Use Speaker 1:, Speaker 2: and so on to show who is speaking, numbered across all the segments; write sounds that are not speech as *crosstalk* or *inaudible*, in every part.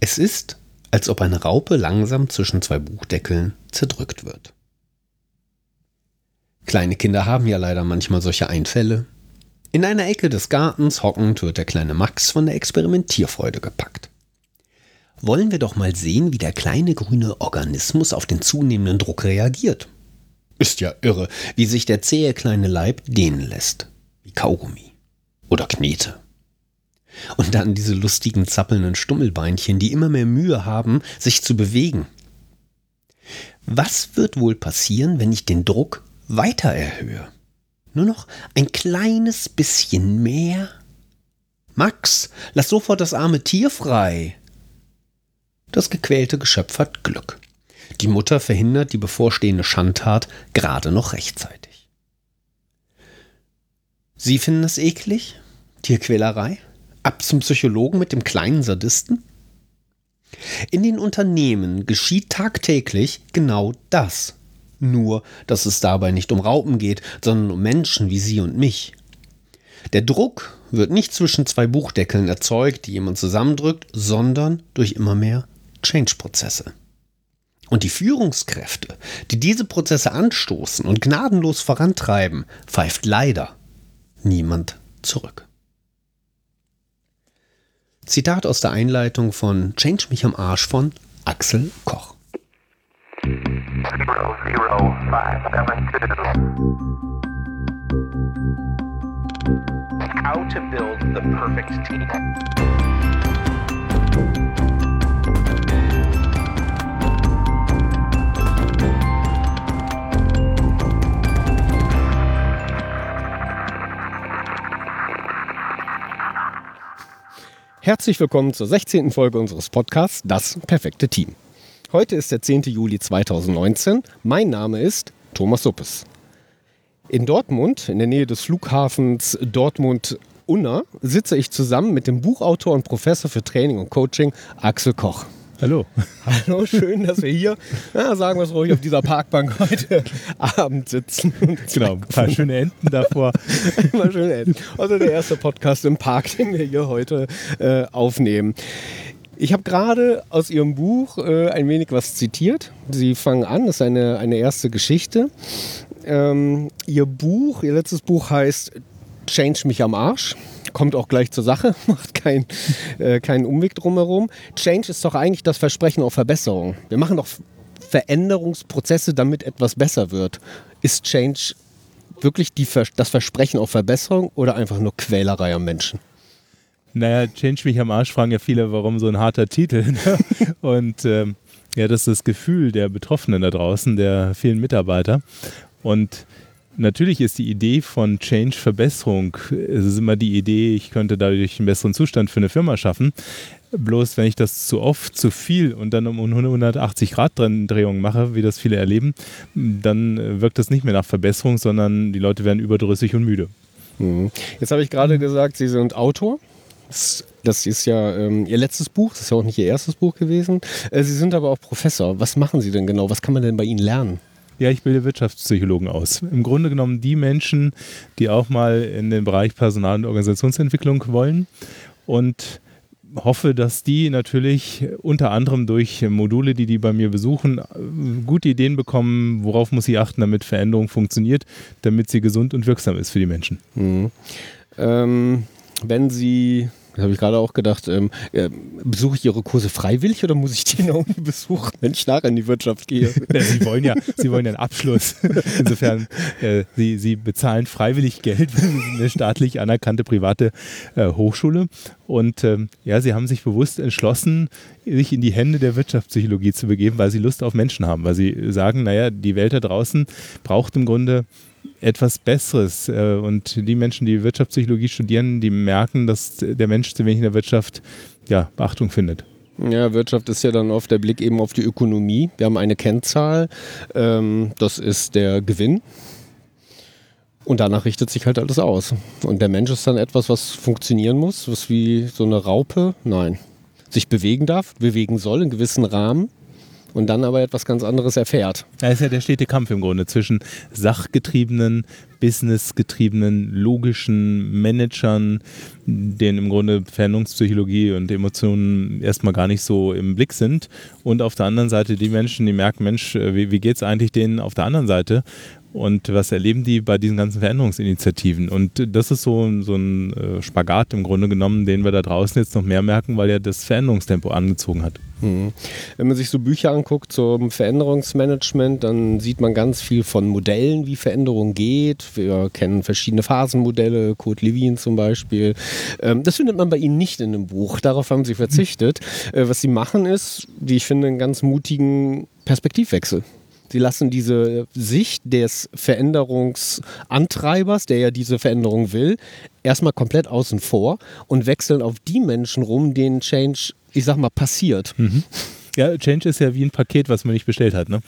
Speaker 1: Es ist, als ob eine Raupe langsam zwischen zwei Buchdeckeln zerdrückt wird. Kleine Kinder haben ja leider manchmal solche Einfälle. In einer Ecke des Gartens hockend wird der kleine Max von der Experimentierfreude gepackt. Wollen wir doch mal sehen, wie der kleine grüne Organismus auf den zunehmenden Druck reagiert. Ist ja irre, wie sich der zähe kleine Leib dehnen lässt. Wie Kaugummi. Oder Knete. Und dann diese lustigen zappelnden Stummelbeinchen, die immer mehr Mühe haben, sich zu bewegen. Was wird wohl passieren, wenn ich den Druck weiter erhöhe? Nur noch ein kleines bisschen mehr? Max, lass sofort das arme Tier frei. Das gequälte Geschöpf hat Glück. Die Mutter verhindert die bevorstehende Schandtat gerade noch rechtzeitig. Sie finden es eklig? Tierquälerei? Ab zum Psychologen mit dem kleinen Sadisten? In den Unternehmen geschieht tagtäglich genau das. Nur, dass es dabei nicht um Raupen geht, sondern um Menschen wie Sie und mich. Der Druck wird nicht zwischen zwei Buchdeckeln erzeugt, die jemand zusammendrückt, sondern durch immer mehr Change-Prozesse. Und die Führungskräfte, die diese Prozesse anstoßen und gnadenlos vorantreiben, pfeift leider niemand zurück. Zitat aus der Einleitung von Change mich am Arsch von Axel Koch. How to build the perfect team. Herzlich willkommen zur 16. Folge unseres Podcasts Das perfekte Team. Heute ist der 10. Juli 2019. Mein Name ist Thomas Suppes. In Dortmund, in der Nähe des Flughafens Dortmund-Unna, sitze ich zusammen mit dem Buchautor und Professor für Training und Coaching Axel Koch.
Speaker 2: Hallo.
Speaker 1: Hallo, schön, dass wir hier, ja, sagen wir es ruhig, auf dieser Parkbank heute Abend sitzen.
Speaker 2: Genau, ein paar schöne Enten davor. *laughs*
Speaker 1: paar schöne Enten. Also der erste Podcast im Park, den wir hier heute äh, aufnehmen. Ich habe gerade aus Ihrem Buch äh, ein wenig was zitiert. Sie fangen an, das ist eine, eine erste Geschichte. Ähm, Ihr Buch, Ihr letztes Buch heißt Change mich am Arsch kommt auch gleich zur Sache, *laughs* macht kein, äh, keinen Umweg drumherum. Change ist doch eigentlich das Versprechen auf Verbesserung. Wir machen doch Veränderungsprozesse, damit etwas besser wird. Ist Change wirklich die, das Versprechen auf Verbesserung oder einfach nur Quälerei am Menschen?
Speaker 2: Naja, Change mich am Arsch fragen ja viele, warum so ein harter Titel. Ne? *laughs* Und ähm, ja, das ist das Gefühl der Betroffenen da draußen, der vielen Mitarbeiter. Und natürlich ist die Idee von Change Verbesserung, es ist immer die Idee, ich könnte dadurch einen besseren Zustand für eine Firma schaffen. Bloß wenn ich das zu oft, zu viel und dann um 180 Grad Drehung mache, wie das viele erleben, dann wirkt das nicht mehr nach Verbesserung, sondern die Leute werden überdrüssig und müde.
Speaker 1: Mhm. Jetzt habe ich gerade gesagt, Sie sind Autor. Das ist ja ähm, Ihr letztes Buch, das ist ja auch nicht Ihr erstes Buch gewesen. Äh, Sie sind aber auch Professor. Was machen Sie denn genau? Was kann man denn bei Ihnen lernen?
Speaker 2: Ja, ich bilde Wirtschaftspsychologen aus. Im Grunde genommen die Menschen, die auch mal in den Bereich Personal- und Organisationsentwicklung wollen und hoffe, dass die natürlich unter anderem durch Module, die die bei mir besuchen, gute Ideen bekommen, worauf muss ich achten, damit Veränderung funktioniert, damit sie gesund und wirksam ist für die Menschen.
Speaker 1: Mhm. Ähm, wenn Sie das habe ich gerade auch gedacht. Ähm, äh, besuche ich Ihre Kurse freiwillig oder muss ich die noch *laughs* besuchen, wenn ich nachher in die Wirtschaft gehe?
Speaker 2: Sie wollen ja, Sie wollen einen Abschluss. Insofern, äh, Sie, Sie bezahlen freiwillig Geld, *laughs* sind eine staatlich anerkannte private äh, Hochschule. Und ähm, ja, Sie haben sich bewusst entschlossen, sich in die Hände der Wirtschaftspsychologie zu begeben, weil Sie Lust auf Menschen haben, weil Sie sagen, naja, die Welt da draußen braucht im Grunde etwas Besseres. Äh, und die Menschen, die Wirtschaftspsychologie studieren, die merken, dass der Mensch zu wenig in der Wirtschaft ja, Beachtung findet.
Speaker 1: Ja, Wirtschaft ist ja dann oft der Blick eben auf die Ökonomie. Wir haben eine Kennzahl, ähm, das ist der Gewinn. Und danach richtet sich halt alles aus. Und der Mensch ist dann etwas, was funktionieren muss, was wie so eine Raupe, nein, sich bewegen darf, bewegen soll in gewissen Rahmen und dann aber etwas ganz anderes erfährt.
Speaker 2: Da ist ja der stete Kampf im Grunde zwischen sachgetriebenen, businessgetriebenen, logischen Managern, denen im Grunde Veränderungspsychologie und Emotionen erstmal gar nicht so im Blick sind und auf der anderen Seite die Menschen, die merken, Mensch, äh, wie, wie geht es eigentlich denen auf der anderen Seite und was erleben die bei diesen ganzen Veränderungsinitiativen? Und das ist so, so ein äh, Spagat im Grunde genommen, den wir da draußen jetzt noch mehr merken, weil ja das Veränderungstempo angezogen hat.
Speaker 1: Mhm. Wenn man sich so Bücher anguckt zum Veränderungsmanagement, dann sieht man ganz viel von Modellen, wie Veränderung geht. Wir kennen verschiedene Phasenmodelle, Kurt Lewin zum Beispiel. Ähm, das findet man bei Ihnen nicht in dem Buch. Darauf haben Sie verzichtet. Äh, was Sie machen ist, wie ich finde, einen ganz mutigen Perspektivwechsel. Sie lassen diese Sicht des Veränderungsantreibers, der ja diese Veränderung will, erstmal komplett außen vor und wechseln auf die Menschen rum, denen Change, ich sag mal, passiert.
Speaker 2: Mhm. Ja, Change ist ja wie ein Paket, was man nicht bestellt hat. Ne?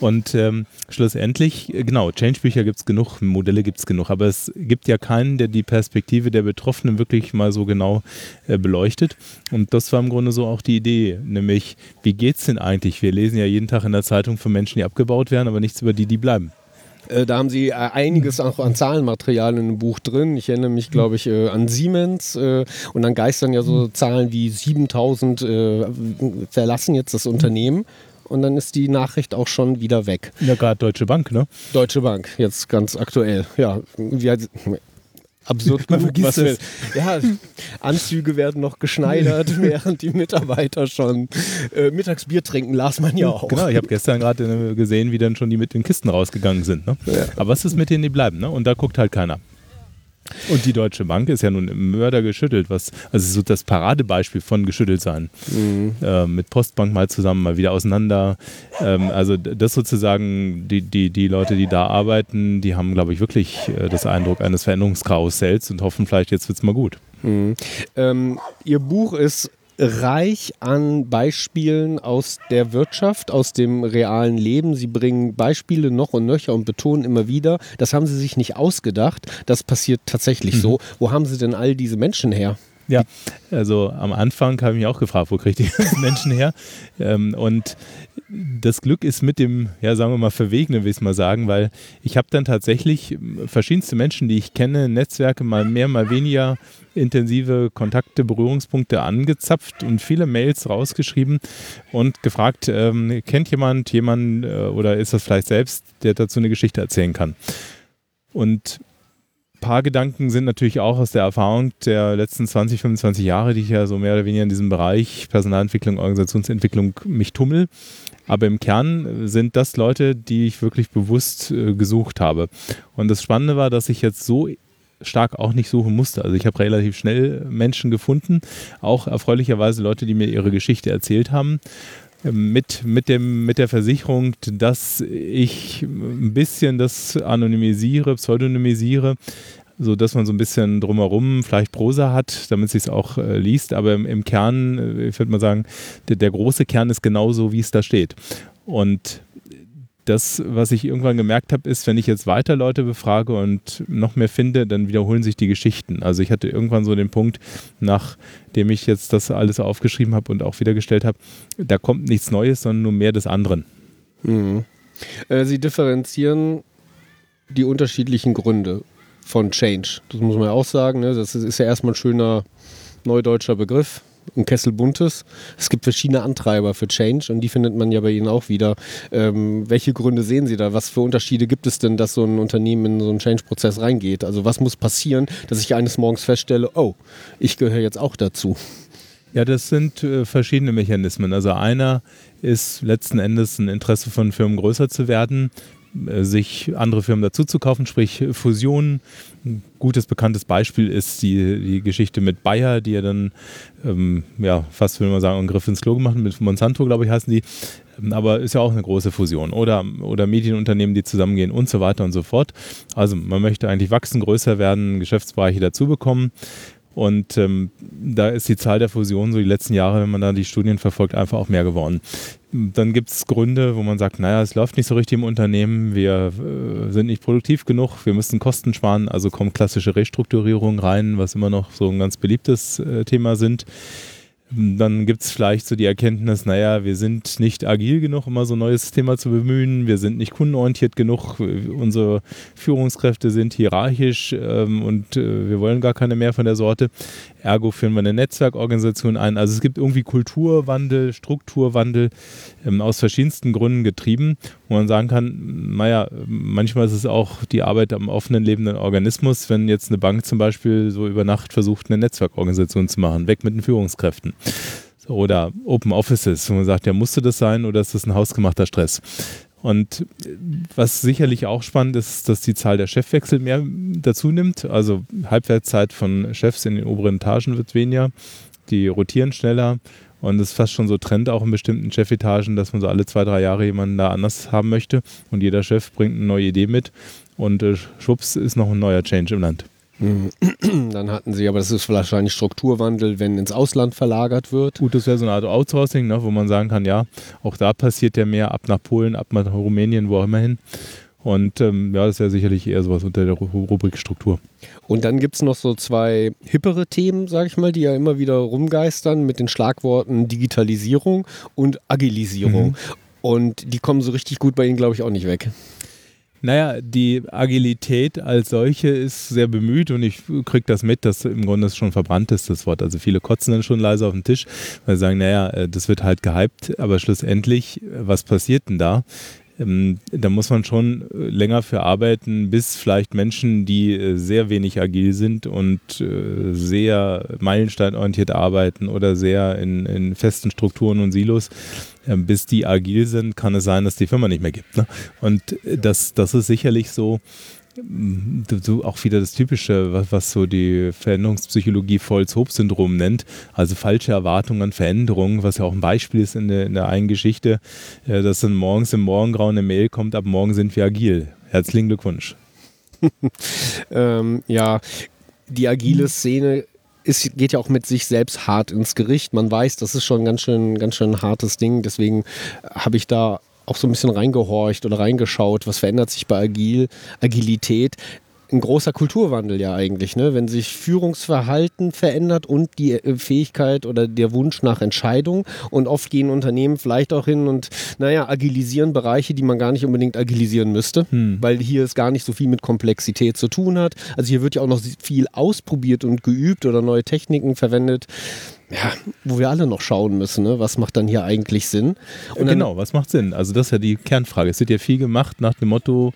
Speaker 2: Und ähm, schlussendlich, äh, genau, Change-Bücher gibt es genug, Modelle gibt es genug, aber es gibt ja keinen, der die Perspektive der Betroffenen wirklich mal so genau äh, beleuchtet. Und das war im Grunde so auch die Idee, nämlich, wie geht es denn eigentlich? Wir lesen ja jeden Tag in der Zeitung von Menschen, die abgebaut werden, aber nichts über die, die bleiben.
Speaker 1: Äh, da haben sie äh, einiges auch an Zahlenmaterial in dem Buch drin. Ich erinnere mich, glaube ich, äh, an Siemens und dann geistern ja so Zahlen wie 7000 verlassen jetzt das Unternehmen und dann ist die Nachricht auch schon wieder weg.
Speaker 2: Ja, gerade Deutsche Bank, ne?
Speaker 1: Deutsche Bank, jetzt ganz aktuell. Ja, wir, absurd *laughs*
Speaker 2: Man genug, was
Speaker 1: wir, *laughs* ja, Anzüge werden noch geschneidert, *laughs* während die Mitarbeiter schon äh, Mittagsbier trinken, las man ja auch.
Speaker 2: Genau, ich habe gestern gerade gesehen, wie dann schon die mit den Kisten rausgegangen sind. Ne? Ja. Aber was ist mit denen, die bleiben? Ne? Und da guckt halt keiner. Und die Deutsche Bank ist ja nun im Mörder geschüttelt, was, also so das Paradebeispiel von geschüttelt sein. Mhm. Äh, mit Postbank mal zusammen, mal wieder auseinander. Ähm, also das sozusagen, die, die, die Leute, die da arbeiten, die haben, glaube ich, wirklich äh, das Eindruck eines Veränderungskarussells und hoffen vielleicht, jetzt wird es mal gut.
Speaker 1: Mhm. Ähm, ihr Buch ist reich an Beispielen aus der Wirtschaft, aus dem realen Leben. Sie bringen Beispiele noch und nöcher und betonen immer wieder, das haben sie sich nicht ausgedacht, das passiert tatsächlich mhm. so. Wo haben sie denn all diese Menschen her?
Speaker 2: Ja, also am Anfang habe ich mich auch gefragt, wo kriegt die *laughs* Menschen her? Ähm, und das Glück ist mit dem, ja, sagen wir mal, Verwegenen, will ich es mal sagen, weil ich habe dann tatsächlich verschiedenste Menschen, die ich kenne, Netzwerke mal mehr, mal weniger intensive Kontakte, Berührungspunkte angezapft und viele Mails rausgeschrieben und gefragt, ähm, kennt jemand jemanden äh, oder ist das vielleicht selbst, der dazu eine Geschichte erzählen kann? Und paar Gedanken sind natürlich auch aus der Erfahrung der letzten 20, 25 Jahre, die ich ja so mehr oder weniger in diesem Bereich Personalentwicklung, Organisationsentwicklung mich tummel. Aber im Kern sind das Leute, die ich wirklich bewusst äh, gesucht habe. Und das Spannende war, dass ich jetzt so stark auch nicht suchen musste. Also ich habe relativ schnell Menschen gefunden, auch erfreulicherweise Leute, die mir ihre Geschichte erzählt haben. Mit, mit, dem, mit der Versicherung, dass ich ein bisschen das anonymisiere, pseudonymisiere, so dass man so ein bisschen drumherum vielleicht Prosa hat, damit sich es auch äh, liest. Aber im, im Kern, äh, ich würde mal sagen, der, der, große Kern ist genauso, wie es da steht. Und das, was ich irgendwann gemerkt habe, ist, wenn ich jetzt weiter Leute befrage und noch mehr finde, dann wiederholen sich die Geschichten. Also ich hatte irgendwann so den Punkt, nachdem ich jetzt das alles aufgeschrieben habe und auch wiedergestellt habe, da kommt nichts Neues, sondern nur mehr des anderen.
Speaker 1: Mhm. Äh, Sie differenzieren die unterschiedlichen Gründe von Change. Das muss man ja auch sagen. Ne? Das ist ja erstmal ein schöner neudeutscher Begriff ein Kessel Buntes. Es gibt verschiedene Antreiber für Change und die findet man ja bei Ihnen auch wieder. Ähm, welche Gründe sehen Sie da? Was für Unterschiede gibt es denn, dass so ein Unternehmen in so einen Change-Prozess reingeht? Also was muss passieren, dass ich eines Morgens feststelle, oh, ich gehöre jetzt auch dazu?
Speaker 2: Ja, das sind äh, verschiedene Mechanismen. Also einer ist letzten Endes ein Interesse von Firmen größer zu werden. Äh, sich andere Firmen dazu zu kaufen, sprich Fusionen. Ein gutes bekanntes Beispiel ist die, die Geschichte mit Bayer, die ja dann, ähm, ja, fast will man sagen, einen Griff ins Klo gemacht mit Monsanto, glaube ich, heißen die. Ähm, aber ist ja auch eine große Fusion. Oder, oder Medienunternehmen, die zusammengehen und so weiter und so fort. Also man möchte eigentlich wachsen, größer werden, Geschäftsbereiche dazu bekommen. Und ähm, da ist die Zahl der Fusionen so die letzten Jahre, wenn man da die Studien verfolgt, einfach auch mehr geworden. Dann gibt es Gründe, wo man sagt, naja, es läuft nicht so richtig im Unternehmen, wir äh, sind nicht produktiv genug, wir müssen Kosten sparen, also kommen klassische Restrukturierungen rein, was immer noch so ein ganz beliebtes äh, Thema sind. Dann gibt es vielleicht so die Erkenntnis, naja, wir sind nicht agil genug, um mal so ein neues Thema zu bemühen. Wir sind nicht kundenorientiert genug. Unsere Führungskräfte sind hierarchisch ähm, und äh, wir wollen gar keine mehr von der Sorte. Ergo führen wir eine Netzwerkorganisation ein. Also es gibt irgendwie Kulturwandel, Strukturwandel ähm, aus verschiedensten Gründen getrieben, wo man sagen kann, naja, manchmal ist es auch die Arbeit am offenen lebenden Organismus, wenn jetzt eine Bank zum Beispiel so über Nacht versucht, eine Netzwerkorganisation zu machen, weg mit den Führungskräften oder Open Offices, wo man sagt, ja, musste das sein oder ist das ein hausgemachter Stress? Und was sicherlich auch spannend ist, dass die Zahl der Chefwechsel mehr dazu nimmt. Also Halbwertszeit von Chefs in den oberen Etagen wird weniger, die rotieren schneller und es ist fast schon so Trend auch in bestimmten Chefetagen, dass man so alle zwei, drei Jahre jemanden da anders haben möchte und jeder Chef bringt eine neue Idee mit und äh, schwupps ist noch ein neuer Change im Land.
Speaker 1: Dann hatten sie, aber das ist wahrscheinlich Strukturwandel, wenn ins Ausland verlagert wird.
Speaker 2: Gut, das wäre so eine Art Outsourcing, ne, wo man sagen kann, ja, auch da passiert ja mehr ab nach Polen, ab nach Rumänien, wo auch immer hin. Und ähm, ja, das wäre sicherlich eher sowas unter der Rubrik Struktur.
Speaker 1: Und dann gibt es noch so zwei hippere Themen, sage ich mal, die ja immer wieder rumgeistern mit den Schlagworten Digitalisierung und Agilisierung. Mhm. Und die kommen so richtig gut bei Ihnen, glaube ich, auch nicht weg.
Speaker 2: Naja, die Agilität als solche ist sehr bemüht und ich kriege das mit, dass im Grunde es schon verbrannt ist, das Wort. Also viele kotzen dann schon leise auf den Tisch, weil sie sagen, naja, äh, das wird halt gehypt, aber schlussendlich, was passiert denn da? Ähm, da muss man schon äh, länger für arbeiten, bis vielleicht Menschen, die äh, sehr wenig agil sind und äh, sehr meilensteinorientiert arbeiten oder sehr in, in festen Strukturen und Silos, ähm, bis die agil sind, kann es sein, dass die Firma nicht mehr gibt. Ne? Und das, das ist sicherlich so, so auch wieder das Typische, was, was so die Veränderungspsychologie Volz-Hope-Syndrom nennt, also falsche Erwartungen an Veränderungen, was ja auch ein Beispiel ist in der, in der einen Geschichte, äh, dass dann morgens im Morgengrauen eine Mail kommt, ab morgen sind wir agil. Herzlichen Glückwunsch. *laughs*
Speaker 1: ähm, ja, die agile Szene es geht ja auch mit sich selbst hart ins Gericht. Man weiß, das ist schon ein ganz schön, ganz schön hartes Ding. Deswegen habe ich da auch so ein bisschen reingehorcht oder reingeschaut, was verändert sich bei Agil, Agilität ein großer Kulturwandel ja eigentlich, ne? wenn sich Führungsverhalten verändert und die äh, Fähigkeit oder der Wunsch nach Entscheidung. Und oft gehen Unternehmen vielleicht auch hin und, naja, agilisieren Bereiche, die man gar nicht unbedingt agilisieren müsste, hm. weil hier es gar nicht so viel mit Komplexität zu tun hat. Also hier wird ja auch noch viel ausprobiert und geübt oder neue Techniken verwendet ja, wo wir alle noch schauen müssen, ne? was macht dann hier eigentlich Sinn?
Speaker 2: Und genau, was macht Sinn? Also das ist ja die Kernfrage. Es wird ja viel gemacht nach dem Motto,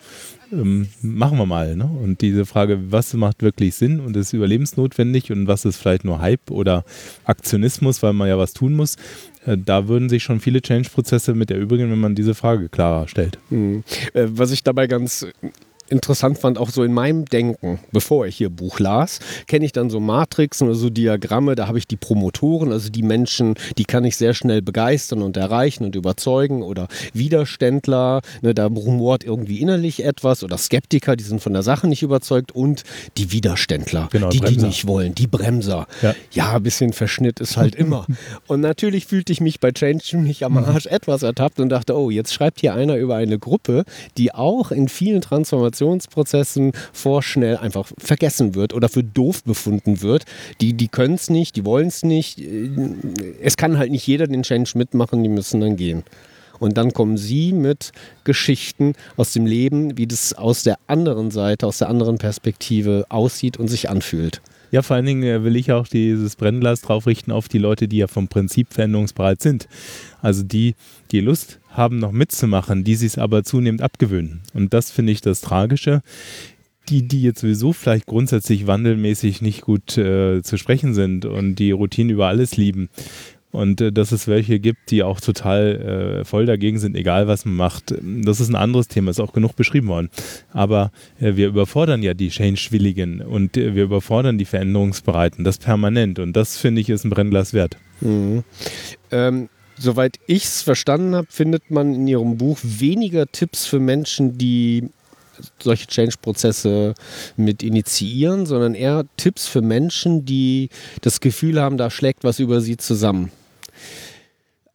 Speaker 2: ähm, machen wir mal. Ne? Und diese Frage, was macht wirklich Sinn und ist überlebensnotwendig und was ist vielleicht nur Hype oder Aktionismus, weil man ja was tun muss, äh, da würden sich schon viele Change-Prozesse mit erübrigen, wenn man diese Frage klarer stellt.
Speaker 1: Mhm. Äh, was ich dabei ganz interessant fand, auch so in meinem Denken, bevor ich hier Buch las, kenne ich dann so Matrixen oder so Diagramme, da habe ich die Promotoren, also die Menschen, die kann ich sehr schnell begeistern und erreichen und überzeugen oder Widerständler, ne, da rumort irgendwie innerlich etwas oder Skeptiker, die sind von der Sache nicht überzeugt und die Widerständler, genau, die, Bremser. die nicht wollen, die Bremser. Ja. ja, ein bisschen Verschnitt ist halt immer. *laughs* und natürlich fühlte ich mich bei Change mich am Arsch etwas ertappt und dachte, oh, jetzt schreibt hier einer über eine Gruppe, die auch in vielen Transformationen Transformationsprozessen vorschnell einfach vergessen wird oder für doof befunden wird. Die, die können es nicht, die wollen es nicht. Es kann halt nicht jeder den Change mitmachen, die müssen dann gehen. Und dann kommen sie mit Geschichten aus dem Leben, wie das aus der anderen Seite, aus der anderen Perspektive aussieht und sich anfühlt.
Speaker 2: Ja, vor allen Dingen äh, will ich auch dieses Brennglas drauf richten auf die Leute, die ja vom Prinzip veränderungsbereit sind. Also die, die Lust haben, noch mitzumachen, die sich aber zunehmend abgewöhnen. Und das finde ich das Tragische. Die, die jetzt sowieso vielleicht grundsätzlich wandelmäßig nicht gut äh, zu sprechen sind und die Routine über alles lieben, und äh, dass es welche gibt, die auch total äh, voll dagegen sind, egal was man macht. Das ist ein anderes Thema, ist auch genug beschrieben worden. Aber äh, wir überfordern ja die Change-Willigen und äh, wir überfordern die Veränderungsbereiten, das permanent. Und das finde ich ist ein Brennglas wert.
Speaker 1: Mhm. Ähm, soweit ich es verstanden habe, findet man in Ihrem Buch weniger Tipps für Menschen, die solche Change-Prozesse mit initiieren, sondern eher Tipps für Menschen, die das Gefühl haben, da schlägt was über sie zusammen.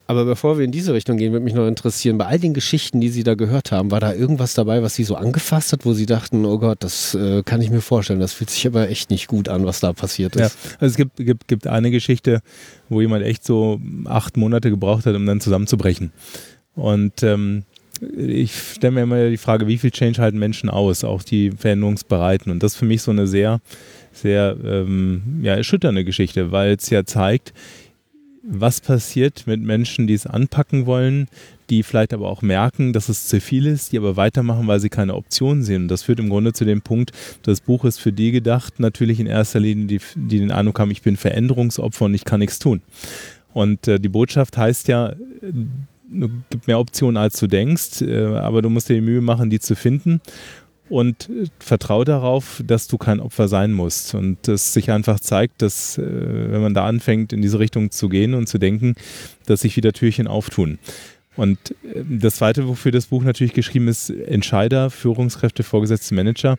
Speaker 1: Aber bevor wir in diese Richtung gehen, würde mich noch interessieren, bei all den Geschichten, die Sie da gehört haben, war da irgendwas dabei, was Sie so angefasst hat, wo Sie dachten, oh Gott, das äh, kann ich mir vorstellen, das fühlt sich aber echt nicht gut an, was da passiert ist.
Speaker 2: Ja, also es gibt, gibt, gibt eine Geschichte, wo jemand echt so acht Monate gebraucht hat, um dann zusammenzubrechen. Und ähm, ich stelle mir immer die Frage, wie viel Change halten Menschen aus, auch die Veränderungsbereiten. Und das ist für mich so eine sehr, sehr ähm, ja, erschütternde Geschichte, weil es ja zeigt, was passiert mit Menschen, die es anpacken wollen, die vielleicht aber auch merken, dass es zu viel ist, die aber weitermachen, weil sie keine Option sehen. Und das führt im Grunde zu dem Punkt, das Buch ist für die gedacht, natürlich in erster Linie, die, die den Eindruck haben, ich bin Veränderungsopfer und ich kann nichts tun. Und äh, die Botschaft heißt ja, es gibt mehr Optionen, als du denkst, äh, aber du musst dir die Mühe machen, die zu finden und äh, vertraue darauf, dass du kein Opfer sein musst und es sich einfach zeigt, dass äh, wenn man da anfängt, in diese Richtung zu gehen und zu denken, dass sich wieder Türchen auftun. Und das Zweite, wofür das Buch natürlich geschrieben ist, Entscheider, Führungskräfte, Vorgesetzte, Manager,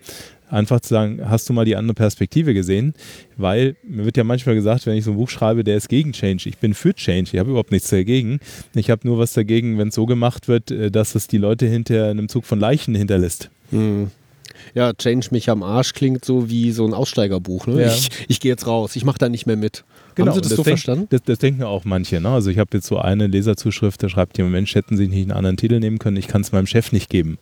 Speaker 2: einfach zu sagen, hast du mal die andere Perspektive gesehen? Weil mir wird ja manchmal gesagt, wenn ich so ein Buch schreibe, der ist gegen Change. Ich bin für Change. Ich habe überhaupt nichts dagegen. Ich habe nur was dagegen, wenn es so gemacht wird, äh, dass es die Leute hinter einem Zug von Leichen hinterlässt.
Speaker 1: Hm. Ja, Change mich am Arsch klingt so wie so ein Aussteigerbuch. Ne? Ja. Ich, ich gehe jetzt raus, ich mache da nicht mehr mit.
Speaker 2: Genau, Haben Sie das, das so denk, verstanden? Das, das, denken auch manche. Ne? Also ich habe jetzt so eine Leserzuschrift, da schreibt jemand, Mensch, hätten Sie nicht einen anderen Titel nehmen können, ich kann es meinem Chef nicht geben.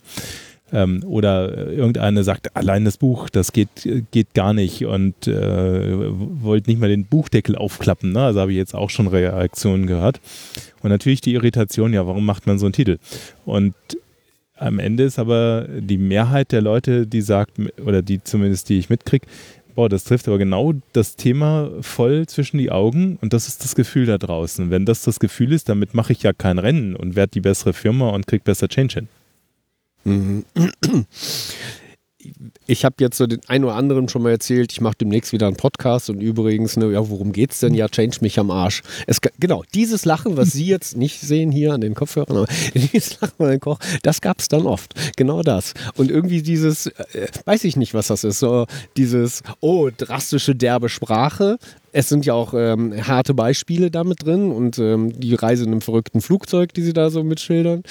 Speaker 2: Ähm, oder irgendeine sagt, allein das Buch, das geht, geht gar nicht und äh, wollt nicht mal den Buchdeckel aufklappen. Ne? Also habe ich jetzt auch schon Reaktionen gehört. Und natürlich die Irritation, ja, warum macht man so einen Titel? Und am Ende ist aber die Mehrheit der Leute, die sagt, oder die zumindest, die ich mitkriege, boah, das trifft aber genau das Thema voll zwischen die Augen und das ist das Gefühl da draußen. Wenn das das Gefühl ist, damit mache ich ja kein Rennen und werde die bessere Firma und kriege besser Change hin.
Speaker 1: Ich habe jetzt so den einen oder anderen schon mal erzählt, ich mache demnächst wieder einen Podcast und übrigens, ne, ja, worum geht's denn? Ja, change mich am Arsch. Es, genau, dieses Lachen, was Sie jetzt nicht sehen hier an den Kopfhörern, aber *laughs* dieses Lachen an den Koch, das gab es dann oft. Genau das. Und irgendwie dieses, äh, weiß ich nicht, was das ist, so dieses, oh, drastische, derbe Sprache, es sind ja auch ähm, harte Beispiele damit drin und ähm, die Reise in einem verrückten Flugzeug, die sie da so mitschildern.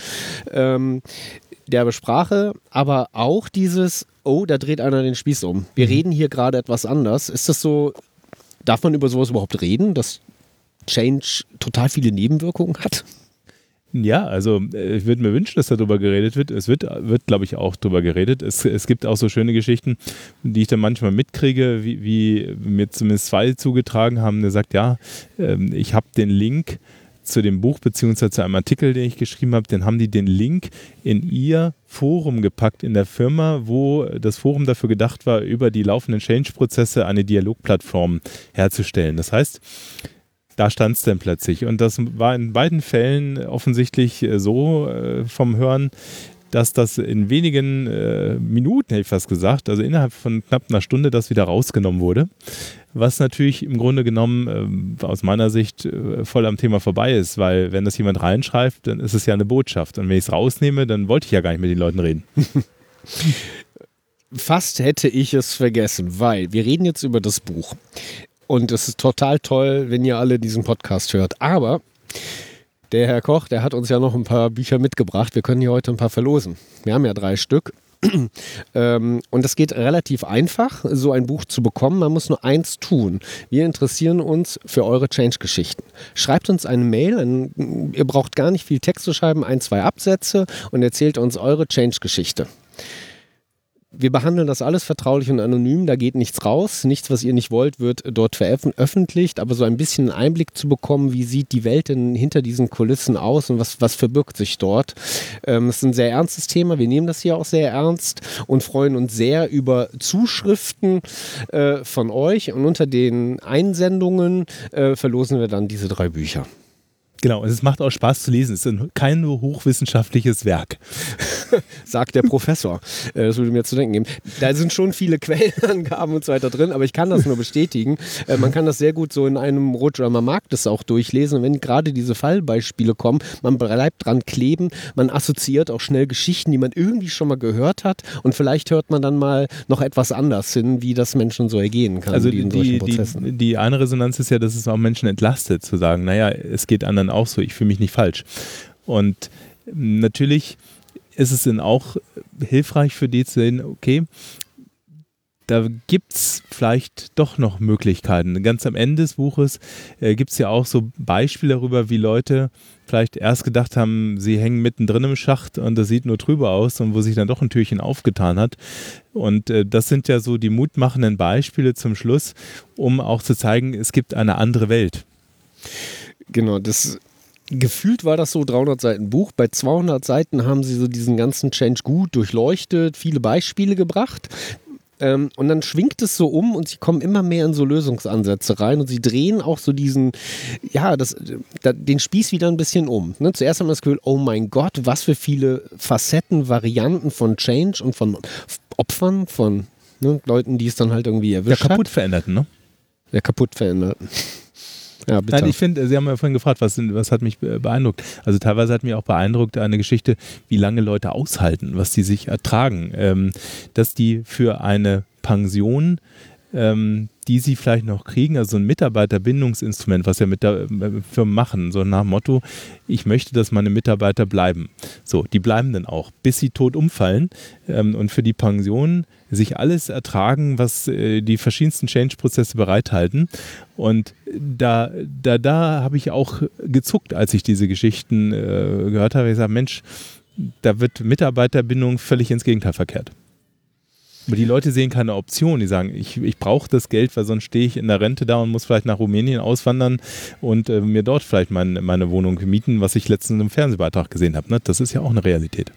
Speaker 1: Ähm, derbe Sprache, aber auch dieses, oh, da dreht einer den Spieß um. Wir mhm. reden hier gerade etwas anders. Ist das so, darf man über sowas überhaupt reden, dass Change total viele Nebenwirkungen hat?
Speaker 2: Ja, also äh, ich würde mir wünschen, dass darüber geredet wird. Es wird, wird glaube ich, auch darüber geredet. Es, es gibt auch so schöne Geschichten, die ich dann manchmal mitkriege, wie, wie mir zumindest zwei zugetragen haben. Der sagt, ja, ähm, ich habe den Link zu dem Buch beziehungsweise zu einem Artikel, den ich geschrieben habe, dann haben die den Link in ihr Forum gepackt in der Firma, wo das Forum dafür gedacht war, über die laufenden Change-Prozesse eine Dialogplattform herzustellen. Das heißt, da stand es dann plötzlich. Und das war in beiden Fällen offensichtlich äh, so äh, vom Hören, dass das in wenigen äh, Minuten, hätte ich fast gesagt, also innerhalb von knapp einer Stunde, das wieder rausgenommen wurde. Was natürlich im Grunde genommen äh, aus meiner Sicht äh, voll am Thema vorbei ist, weil wenn das jemand reinschreibt, dann ist es ja eine Botschaft. Und wenn ich es rausnehme, dann wollte ich ja gar nicht mit den Leuten reden. *laughs*
Speaker 1: Fast hätte ich es vergessen, weil wir reden jetzt über das Buch. Und es ist total toll, wenn ihr alle diesen Podcast hört. Aber der Herr Koch, der hat uns ja noch ein paar Bücher mitgebracht. Wir können hier heute ein paar verlosen. Wir haben ja drei Stück. *clears throat* ähm, und das geht relativ einfach, so ein Buch zu bekommen. Man muss nur eins tun. Wir interessieren uns für eure Change-Geschichten. Schreibt uns eine Mail. Ihr braucht gar nicht viel Text zu schreiben, ein, zwei Absätze und erzählt uns eure Change-Geschichte wir behandeln das alles vertraulich und anonym, da geht nichts raus. Nichts, was ihr nicht wollt, wird dort veröffentlicht. Aber so ein bisschen Einblick zu bekommen, wie sieht die Welt denn hinter diesen Kulissen aus und was, was verbirgt sich dort. Ähm, es ist ein sehr ernstes Thema. Wir nehmen das hier auch sehr ernst und freuen uns sehr über Zuschriften äh, von euch. Und unter den Einsendungen äh, verlosen wir dann diese drei Bücher.
Speaker 2: Genau, und es macht auch Spaß zu lesen. Es ist kein nur hochwissenschaftliches Werk. *laughs*
Speaker 1: Sagt der Professor. Äh, das würde mir zu denken geben. Da sind schon viele *laughs* Quellenangaben und so weiter drin, aber ich kann das nur bestätigen. Äh, man kann das sehr gut so in einem Rutsch oder man mag das auch durchlesen. Und wenn gerade diese Fallbeispiele kommen, man bleibt dran kleben, man assoziiert auch schnell Geschichten, die man irgendwie schon mal gehört hat und vielleicht hört man dann mal noch etwas anders hin, wie das Menschen so ergehen kann.
Speaker 2: Also die, die, die, die eine Resonanz ist ja, dass es auch Menschen entlastet, zu sagen, naja, es geht anderen auch so, ich fühle mich nicht falsch. Und natürlich ist es dann auch hilfreich für die zu sehen, okay, da gibt es vielleicht doch noch Möglichkeiten. Ganz am Ende des Buches äh, gibt es ja auch so Beispiele darüber, wie Leute vielleicht erst gedacht haben, sie hängen mittendrin im Schacht und das sieht nur trüber aus und wo sich dann doch ein Türchen aufgetan hat. Und äh, das sind ja so die mutmachenden Beispiele zum Schluss, um auch zu zeigen, es gibt eine andere Welt.
Speaker 1: Genau, das gefühlt war das so 300 Seiten Buch. Bei 200 Seiten haben sie so diesen ganzen Change gut durchleuchtet, viele Beispiele gebracht. Ähm, und dann schwingt es so um und sie kommen immer mehr in so Lösungsansätze rein und sie drehen auch so diesen, ja, das, da, den Spieß wieder ein bisschen um. Ne? Zuerst haben wir das Gefühl, oh mein Gott, was für viele Facetten, Varianten von Change und von Opfern, von ne, Leuten, die es dann halt irgendwie erwischt
Speaker 2: Der kaputt veränderten, ne?
Speaker 1: Der kaputt veränderten.
Speaker 2: Ja, bitte. Nein, ich finde, Sie haben ja vorhin gefragt, was, was hat mich beeindruckt. Also teilweise hat mich auch beeindruckt eine Geschichte, wie lange Leute aushalten, was die sich ertragen. Ähm, dass die für eine Pension ähm, die sie vielleicht noch kriegen, also ein Mitarbeiterbindungsinstrument, was wir mit der äh, Firma machen, so nach dem Motto, ich möchte, dass meine Mitarbeiter bleiben. So, die bleiben dann auch, bis sie tot umfallen ähm, und für die Pension sich alles ertragen, was äh, die verschiedensten Change-Prozesse bereithalten. Und da, da, da habe ich auch gezuckt, als ich diese Geschichten äh, gehört habe. Ich sage, Mensch, da wird Mitarbeiterbindung völlig ins Gegenteil verkehrt. Aber die Leute sehen keine Option. Die sagen, ich, ich brauche das Geld, weil sonst stehe ich in der Rente da und muss vielleicht nach Rumänien auswandern und äh, mir dort vielleicht mein, meine Wohnung mieten, was ich letztens im Fernsehbeitrag gesehen habe. Ne? Das ist ja auch eine Realität.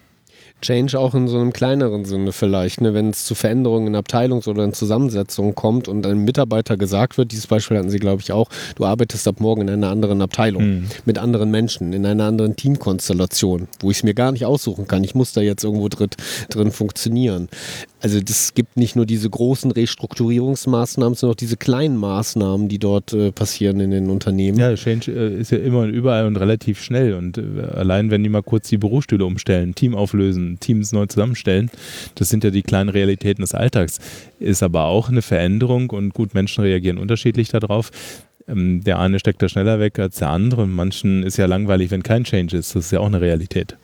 Speaker 1: Change auch in so einem kleineren Sinne vielleicht, ne? wenn es zu Veränderungen in Abteilungs- oder in Zusammensetzungen kommt und einem Mitarbeiter gesagt wird, dieses Beispiel hatten Sie, glaube ich, auch, du arbeitest ab morgen in einer anderen Abteilung, mhm. mit anderen Menschen, in einer anderen Teamkonstellation, wo ich es mir gar nicht aussuchen kann. Ich muss da jetzt irgendwo drin, drin funktionieren. Also das gibt nicht nur diese großen Restrukturierungsmaßnahmen, sondern auch diese kleinen Maßnahmen, die dort äh, passieren in den Unternehmen.
Speaker 2: Ja, Change äh, ist ja immer und überall und relativ schnell und äh, allein wenn die mal kurz die Bürostühle umstellen, Team auflösen, Teams neu zusammenstellen. Das sind ja die kleinen Realitäten des Alltags. Ist aber auch eine Veränderung und gut, Menschen reagieren unterschiedlich darauf. Ähm, der eine steckt da schneller weg als der andere. Manchen ist ja langweilig, wenn kein Change ist. Das ist ja auch eine Realität.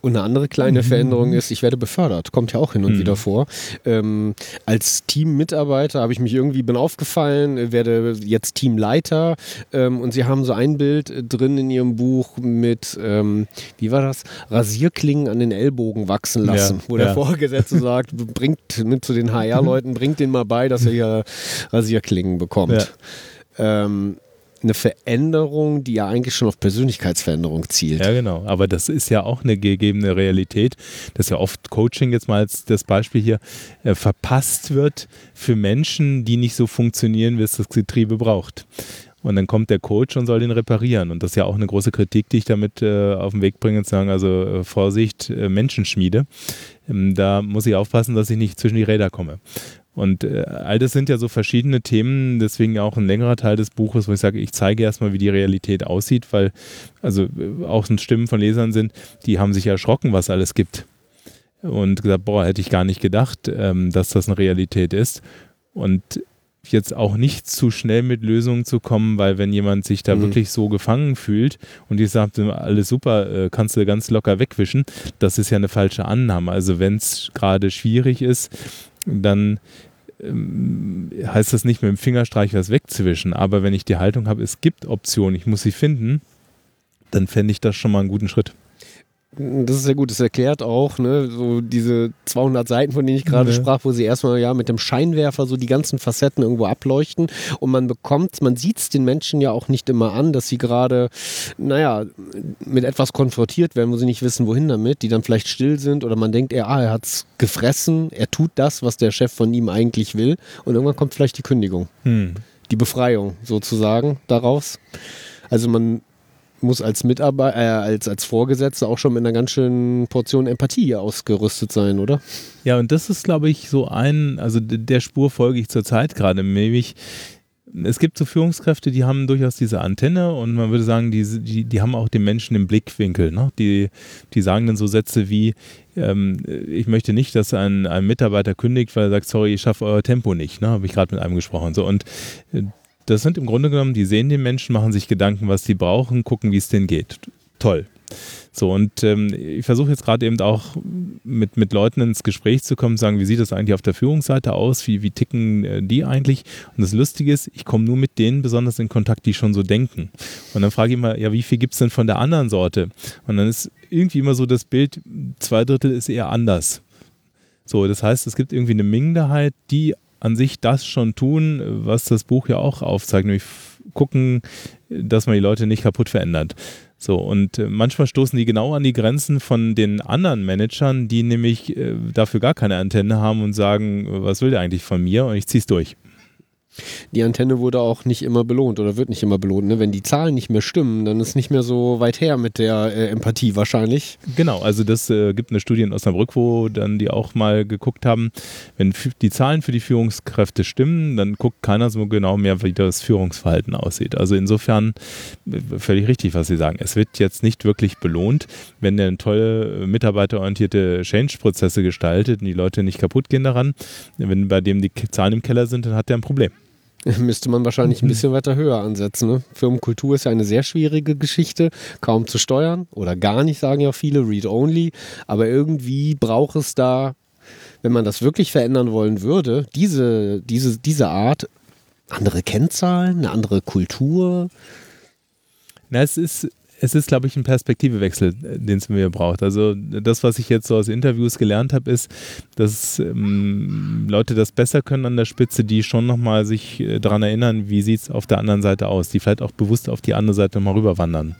Speaker 1: Und eine andere kleine mhm. Veränderung ist, ich werde befördert. Kommt ja auch hin und mhm. wieder vor. Ähm, als Teammitarbeiter habe ich mich irgendwie, bin aufgefallen, werde jetzt Teamleiter. Ähm, und sie haben so ein Bild drin in ihrem Buch mit, ähm, wie war das? Rasierklingen an den Ellbogen wachsen lassen. Ja, wo ja. der Vorgesetzte sagt, bringt mit zu den HR-Leuten, bringt denen mal bei, dass er hier Rasierklingen bekommt. Ja. Eine Veränderung, die ja eigentlich schon auf Persönlichkeitsveränderung zielt.
Speaker 2: Ja, genau. Aber das ist ja auch eine gegebene Realität, dass ja oft Coaching jetzt mal als das Beispiel hier äh, verpasst wird für Menschen, die nicht so funktionieren, wie es das Getriebe braucht. Und dann kommt der Coach und soll den reparieren. Und das ist ja auch eine große Kritik, die ich damit äh, auf den Weg bringe, zu sagen, also äh, Vorsicht, äh, Menschenschmiede. Ähm, da muss ich aufpassen, dass ich nicht zwischen die Räder komme. Und äh, all das sind ja so verschiedene Themen, deswegen auch ein längerer Teil des Buches, wo ich sage, ich zeige erstmal, wie die Realität aussieht, weil also äh, auch Stimmen von Lesern sind, die haben sich erschrocken, was alles gibt. Und gesagt, boah, hätte ich gar nicht gedacht, ähm, dass das eine Realität ist. Und jetzt auch nicht zu schnell mit Lösungen zu kommen, weil wenn jemand sich da mhm. wirklich so gefangen fühlt und die sagt, alles super, äh, kannst du ganz locker wegwischen, das ist ja eine falsche Annahme. Also wenn es gerade schwierig ist, dann heißt das nicht mit dem Fingerstreich was wegzuwischen. Aber wenn ich die Haltung habe, es gibt Optionen, ich muss sie finden, dann fände ich das schon mal einen guten Schritt.
Speaker 1: Das ist sehr gut. Das erklärt auch, ne, so diese 200 Seiten, von denen ich gerade ja. sprach, wo sie erstmal ja mit dem Scheinwerfer so die ganzen Facetten irgendwo ableuchten und man bekommt, man sieht es den Menschen ja auch nicht immer an, dass sie gerade, naja, mit etwas konfrontiert werden, wo sie nicht wissen, wohin damit, die dann vielleicht still sind oder man denkt, er, ah, er hat es gefressen, er tut das, was der Chef von ihm eigentlich will und irgendwann kommt vielleicht die Kündigung, hm. die Befreiung sozusagen daraus. Also man muss als Mitarbeiter, äh, als, als Vorgesetzter auch schon mit einer ganz schönen Portion Empathie ausgerüstet sein, oder?
Speaker 2: Ja, und das ist, glaube ich, so ein, also der Spur folge ich zurzeit gerade, nämlich es gibt so Führungskräfte, die haben durchaus diese Antenne und man würde sagen, die, die, die haben auch den Menschen im Blickwinkel. Ne? Die, die sagen dann so Sätze wie, ähm, ich möchte nicht, dass ein, ein Mitarbeiter kündigt, weil er sagt, sorry, ich schaffe euer Tempo nicht. Ne? Habe ich gerade mit einem gesprochen. So, und äh, das sind im Grunde genommen, die sehen den Menschen, machen sich Gedanken, was sie brauchen, gucken, wie es denen geht. Toll. So, und ähm, ich versuche jetzt gerade eben auch mit, mit Leuten ins Gespräch zu kommen, sagen, wie sieht das eigentlich auf der Führungsseite aus? Wie, wie ticken äh, die eigentlich? Und das Lustige ist, ich komme nur mit denen besonders in Kontakt, die schon so denken. Und dann frage ich immer, ja, wie viel gibt es denn von der anderen Sorte? Und dann ist irgendwie immer so das Bild, zwei Drittel ist eher anders. So, das heißt, es gibt irgendwie eine Minderheit, die an sich das schon tun, was das Buch ja auch aufzeigt, nämlich gucken, dass man die Leute nicht kaputt verändert. So, und äh, manchmal stoßen die genau an die Grenzen von den anderen Managern, die nämlich äh, dafür gar keine Antenne haben und sagen, was will der eigentlich von mir? Und ich zieh's durch
Speaker 1: die Antenne wurde auch nicht immer belohnt oder wird nicht immer belohnt. Ne? Wenn die Zahlen nicht mehr stimmen, dann ist nicht mehr so weit her mit der äh, Empathie wahrscheinlich.
Speaker 2: Genau, also das äh, gibt eine Studie in Osnabrück, wo dann die auch mal geguckt haben, wenn die Zahlen für die Führungskräfte stimmen, dann guckt keiner so genau mehr, wie das Führungsverhalten aussieht. Also insofern äh, völlig richtig, was Sie sagen. Es wird jetzt nicht wirklich belohnt, wenn der tolle mitarbeiterorientierte Change-Prozesse gestaltet und die Leute nicht kaputt gehen daran. Wenn bei dem die Zahlen im Keller sind, dann hat der ein Problem. *laughs*
Speaker 1: Müsste man wahrscheinlich ein mhm. bisschen weiter höher ansetzen. Ne? Firmenkultur ist ja eine sehr schwierige Geschichte, kaum zu steuern oder gar nicht, sagen ja viele, read-only. Aber irgendwie braucht es da, wenn man das wirklich verändern wollen würde, diese, diese, diese Art, andere Kennzahlen, eine andere Kultur.
Speaker 2: Na, es ist es ist, glaube ich, ein Perspektivewechsel, den es mir braucht. Also das, was ich jetzt so aus Interviews gelernt habe, ist, dass ähm, Leute das besser können an der Spitze, die schon nochmal sich äh, daran erinnern, wie sieht es auf der anderen Seite aus, die vielleicht auch bewusst auf die andere Seite mal rüberwandern.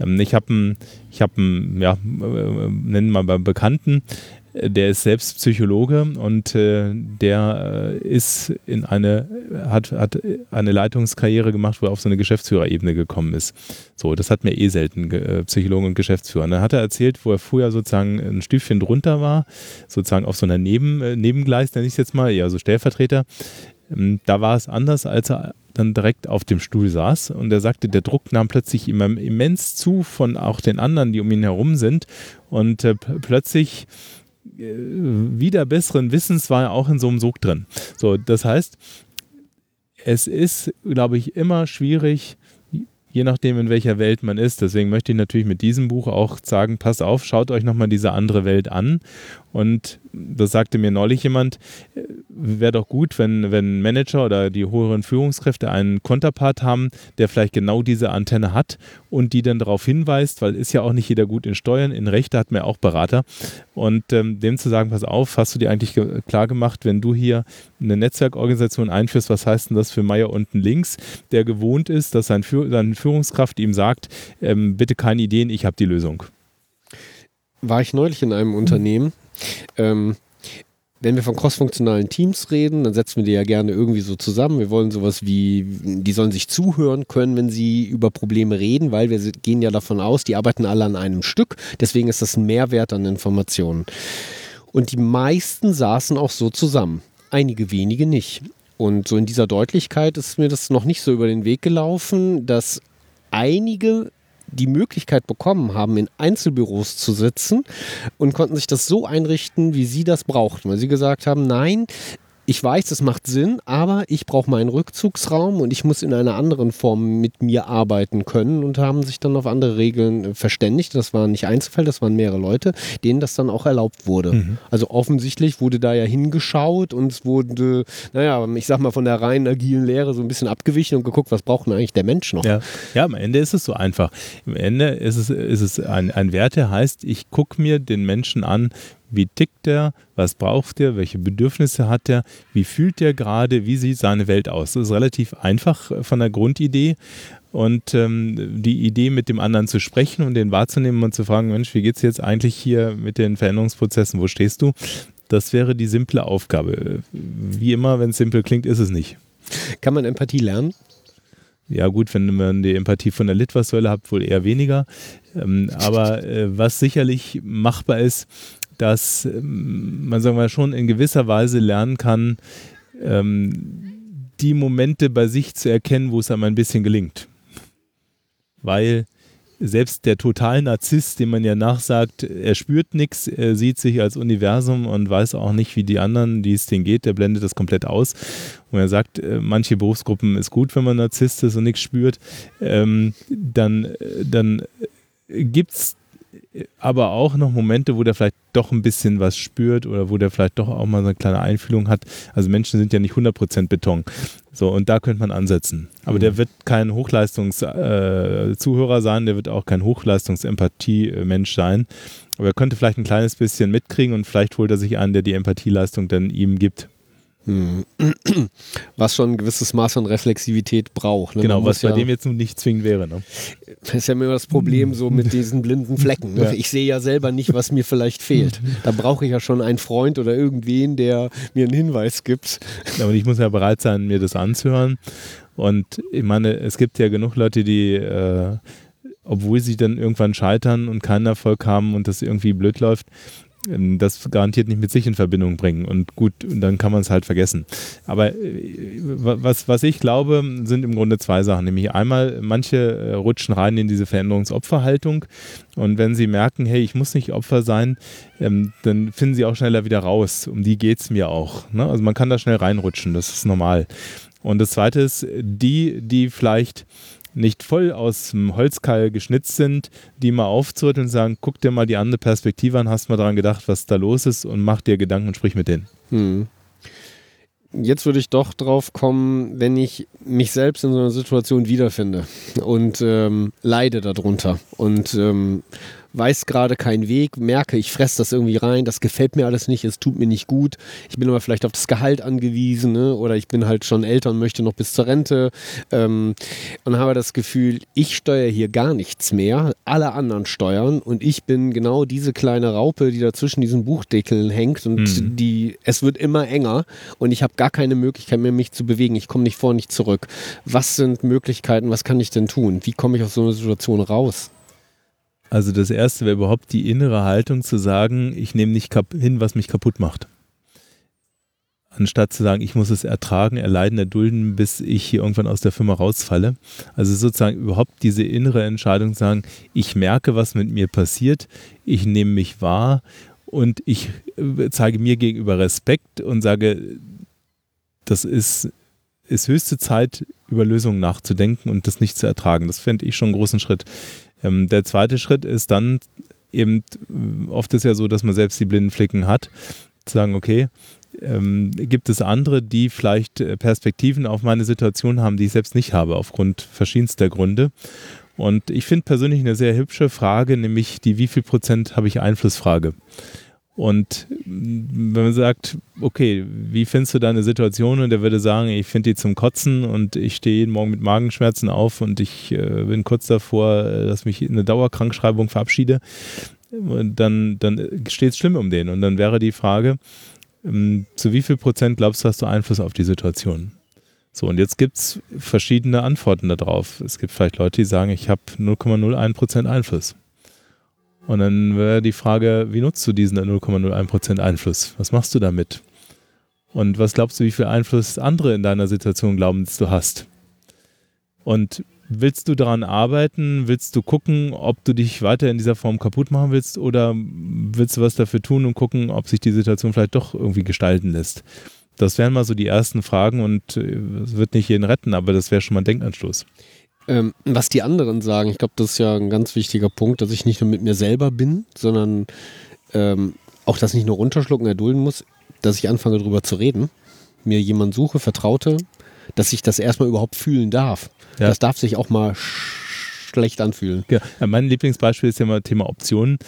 Speaker 2: Ähm, ich habe einen, ich einen, ja, äh, nennen wir mal Bekannten, der ist selbst Psychologe und äh, der äh, ist in eine, hat, hat eine Leitungskarriere gemacht, wo er auf so eine Geschäftsführerebene gekommen ist. So, das hat mir eh selten äh, Psychologen und Geschäftsführer. Dann hat er erzählt, wo er früher sozusagen ein Stüfchen drunter war, sozusagen auf so einer Neben, äh, Nebengleis, nenne ich es jetzt mal, eher so Stellvertreter. Ähm, da war es anders, als er dann direkt auf dem Stuhl saß und er sagte, der Druck nahm plötzlich immer immens zu von auch den anderen, die um ihn herum sind und äh, plötzlich äh, wieder besseren Wissens war er auch in so einem Sog drin. So, das heißt, es ist, glaube ich, immer schwierig, je nachdem, in welcher Welt man ist. Deswegen möchte ich natürlich mit diesem Buch auch sagen, passt auf, schaut euch nochmal diese andere Welt an und das sagte mir neulich jemand, wäre doch gut, wenn, wenn Manager oder die höheren Führungskräfte einen Konterpart haben, der vielleicht genau diese Antenne hat und die dann darauf hinweist, weil ist ja auch nicht jeder gut in Steuern, in Rechte hat man auch Berater. Und ähm, dem zu sagen, pass auf, hast du dir eigentlich ge klar gemacht, wenn du hier eine Netzwerkorganisation einführst, was heißt denn das für Meier unten links, der gewohnt ist, dass sein Führ seine Führungskraft ihm sagt, ähm, bitte keine Ideen, ich habe die Lösung.
Speaker 1: War ich neulich in einem Unternehmen, ähm, wenn wir von crossfunktionalen Teams reden, dann setzen wir die ja gerne irgendwie so zusammen. Wir wollen sowas wie, die sollen sich zuhören können, wenn sie über Probleme reden, weil wir gehen ja davon aus, die arbeiten alle an einem Stück. Deswegen ist das ein Mehrwert an Informationen. Und die meisten saßen auch so zusammen. Einige wenige nicht. Und so in dieser Deutlichkeit ist mir das noch nicht so über den Weg gelaufen, dass einige die Möglichkeit bekommen haben, in Einzelbüros zu sitzen und konnten sich das so einrichten, wie sie das brauchten. Weil sie gesagt haben, nein, ich weiß, das macht Sinn, aber ich brauche meinen Rückzugsraum und ich muss in einer anderen Form mit mir arbeiten können und haben sich dann auf andere Regeln äh, verständigt. Das waren nicht Einzelfälle, das waren mehrere Leute, denen das dann auch erlaubt wurde. Mhm. Also offensichtlich wurde da ja hingeschaut und es wurde, naja, ich sag mal, von der reinen agilen Lehre so ein bisschen abgewichen und geguckt, was braucht denn eigentlich der Mensch noch?
Speaker 2: Ja, ja am Ende ist es so einfach. Am Ende ist es, ist es ein, ein Wert, der heißt, ich gucke mir den Menschen an, wie tickt er, was braucht er, welche Bedürfnisse hat er, wie fühlt er gerade, wie sieht seine Welt aus. Das ist relativ einfach äh, von der Grundidee. Und ähm, die Idee, mit dem anderen zu sprechen und den wahrzunehmen und zu fragen, Mensch, wie geht es jetzt eigentlich hier mit den Veränderungsprozessen, wo stehst du? Das wäre die simple Aufgabe. Wie immer, wenn es simpel klingt, ist es nicht.
Speaker 1: Kann man Empathie lernen?
Speaker 2: Ja gut, wenn man die Empathie von der Litfaßsäule hat, wohl eher weniger. Ähm, aber äh, was sicherlich machbar ist, dass ähm, man sagen wir schon in gewisser Weise lernen kann, ähm, die Momente bei sich zu erkennen, wo es einem ein bisschen gelingt. Weil selbst der Total-Narzisst, dem man ja nachsagt, er spürt nichts, er sieht sich als Universum und weiß auch nicht, wie die anderen, die es denen geht, der blendet das komplett aus. Und er sagt, äh, manche Berufsgruppen ist gut, wenn man Narzisst ist und nichts spürt, ähm, dann, dann gibt es aber auch noch Momente, wo der vielleicht doch ein bisschen was spürt oder wo der vielleicht doch auch mal so eine kleine Einfühlung hat. Also Menschen sind ja nicht 100% Beton. So, und da könnte man ansetzen. Aber mhm. der wird kein Hochleistungszuhörer äh, sein, der wird auch kein Hochleistungsempathie-Mensch sein. Aber er könnte vielleicht ein kleines bisschen mitkriegen und vielleicht holt er sich einen, der die Empathieleistung dann ihm gibt.
Speaker 1: Hm. Was schon ein gewisses Maß an Reflexivität braucht.
Speaker 2: Ne? Genau, was bei ja, dem jetzt nun nicht zwingend wäre. Ne?
Speaker 1: Das ist ja immer das Problem so mit *laughs* diesen blinden Flecken. Ne? Ja. Ich sehe ja selber nicht, was mir vielleicht fehlt. Da brauche ich ja schon einen Freund oder irgendwen, der mir einen Hinweis gibt.
Speaker 2: Aber ich muss ja bereit sein, mir das anzuhören. Und ich meine, es gibt ja genug Leute, die äh, obwohl sie dann irgendwann scheitern und keinen Erfolg haben und das irgendwie blöd läuft, das garantiert nicht mit sich in Verbindung bringen. Und gut, dann kann man es halt vergessen. Aber äh, was, was ich glaube, sind im Grunde zwei Sachen. Nämlich einmal, manche äh, rutschen rein in diese Veränderungsopferhaltung. Und wenn sie merken, hey, ich muss nicht Opfer sein, ähm, dann finden sie auch schneller wieder raus. Um die geht es mir auch. Ne? Also man kann da schnell reinrutschen, das ist normal. Und das Zweite ist, die, die vielleicht nicht voll aus dem Holzkeil geschnitzt sind, die mal aufzurütteln und sagen, guck dir mal die andere Perspektive an, hast mal daran gedacht, was da los ist und mach dir Gedanken und sprich mit denen. Hm.
Speaker 1: Jetzt würde ich doch drauf kommen, wenn ich mich selbst in so einer Situation wiederfinde und ähm, leide darunter und ähm, weiß gerade keinen Weg, merke, ich fresse das irgendwie rein, das gefällt mir alles nicht, es tut mir nicht gut. Ich bin aber vielleicht auf das Gehalt angewiesen ne? oder ich bin halt schon älter und möchte noch bis zur Rente ähm, und habe das Gefühl, ich steuere hier gar nichts mehr, alle anderen steuern und ich bin genau diese kleine Raupe, die da zwischen diesen Buchdeckeln hängt und mhm. die, es wird immer enger und ich habe gar keine Möglichkeit mehr, mich zu bewegen. Ich komme nicht vor, nicht zurück. Was sind Möglichkeiten, was kann ich denn tun? Wie komme ich aus so einer Situation raus?
Speaker 2: Also das Erste wäre überhaupt die innere Haltung zu sagen, ich nehme nicht hin, was mich kaputt macht. Anstatt zu sagen, ich muss es ertragen, erleiden, erdulden, bis ich hier irgendwann aus der Firma rausfalle. Also sozusagen überhaupt diese innere Entscheidung zu sagen, ich merke, was mit mir passiert, ich nehme mich wahr und ich äh, zeige mir gegenüber Respekt und sage, das ist, ist höchste Zeit, über Lösungen nachzudenken und das nicht zu ertragen. Das fände ich schon einen großen Schritt. Ähm, der zweite Schritt ist dann eben, oft ist ja so, dass man selbst die blinden Flicken hat, zu sagen, okay, ähm, gibt es andere, die vielleicht äh, Perspektiven auf meine Situation haben, die ich selbst nicht habe, aufgrund verschiedenster Gründe. Und ich finde persönlich eine sehr hübsche Frage, nämlich die wie viel Prozent habe ich Einflussfrage. Und wenn man sagt, okay, wie findest du deine Situation? Und er würde sagen, ich finde die zum Kotzen und ich stehe jeden Morgen mit Magenschmerzen auf und ich äh, bin kurz davor, äh, dass mich in eine Dauerkrankschreibung verabschiede. dann, dann steht es schlimm um den. Und dann wäre die Frage, ähm, zu wie viel Prozent glaubst du, hast du Einfluss auf die Situation? So, und jetzt gibt es verschiedene Antworten darauf. Es gibt vielleicht Leute, die sagen, ich habe 0,01 Prozent Einfluss. Und dann wäre die Frage, wie nutzt du diesen 0,01% Einfluss? Was machst du damit? Und was glaubst du, wie viel Einfluss andere in deiner Situation glauben, dass du hast? Und willst du daran arbeiten? Willst du gucken, ob du dich weiter in dieser Form kaputt machen willst? Oder willst du was dafür tun und gucken, ob sich die Situation vielleicht doch irgendwie gestalten lässt? Das wären mal so die ersten Fragen und äh, es wird nicht jeden retten, aber das wäre schon mal ein Denkanstoß.
Speaker 1: Ähm, was die anderen sagen, ich glaube, das ist ja ein ganz wichtiger Punkt, dass ich nicht nur mit mir selber bin, sondern ähm, auch das nicht nur runterschlucken, erdulden muss, dass ich anfange darüber zu reden, mir jemanden suche, Vertraute, dass ich das erstmal überhaupt fühlen darf. Ja. Das darf sich auch mal schlecht anfühlen.
Speaker 2: Ja, mein Lieblingsbeispiel ist ja immer Thema Optionen.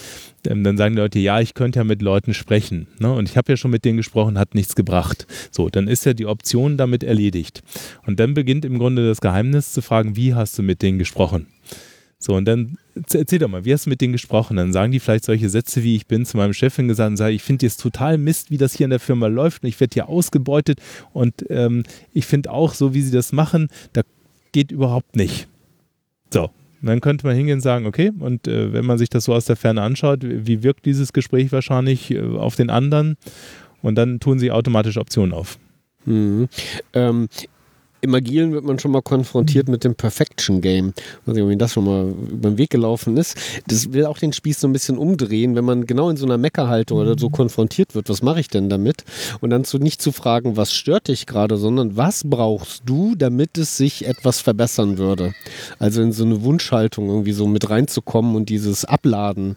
Speaker 2: Ähm, dann sagen die Leute, ja, ich könnte ja mit Leuten sprechen. Ne? Und ich habe ja schon mit denen gesprochen, hat nichts gebracht. So, dann ist ja die Option damit erledigt. Und dann beginnt im Grunde das Geheimnis zu fragen, wie hast du mit denen gesprochen? So, und dann erzähl doch mal, wie hast du mit denen gesprochen? Dann sagen die vielleicht solche Sätze, wie ich bin zu meinem Chefin gesagt und sage, ich finde jetzt total Mist, wie das hier in der Firma läuft und ich werde hier ausgebeutet und ähm, ich finde auch, so wie sie das machen, da geht überhaupt nicht. So, und dann könnte man hingehen und sagen, okay, und äh, wenn man sich das so aus der Ferne anschaut, wie wirkt dieses Gespräch wahrscheinlich äh, auf den anderen? Und dann tun sie automatisch Optionen auf.
Speaker 1: Mhm. Ähm, Im Agilen wird man schon mal konfrontiert mit dem Perfection Game. Ich weiß nicht, ob Ihnen das schon mal über den Weg gelaufen ist. Das will auch den Spieß so ein bisschen umdrehen, wenn man genau in so einer Meckerhaltung oder so konfrontiert wird. Was mache ich denn damit? Und dann zu, nicht zu fragen, was stört dich gerade, sondern was brauchst du, damit es sich etwas verbessern würde? Also in so eine Wunschhaltung irgendwie so mit reinzukommen und dieses Abladen.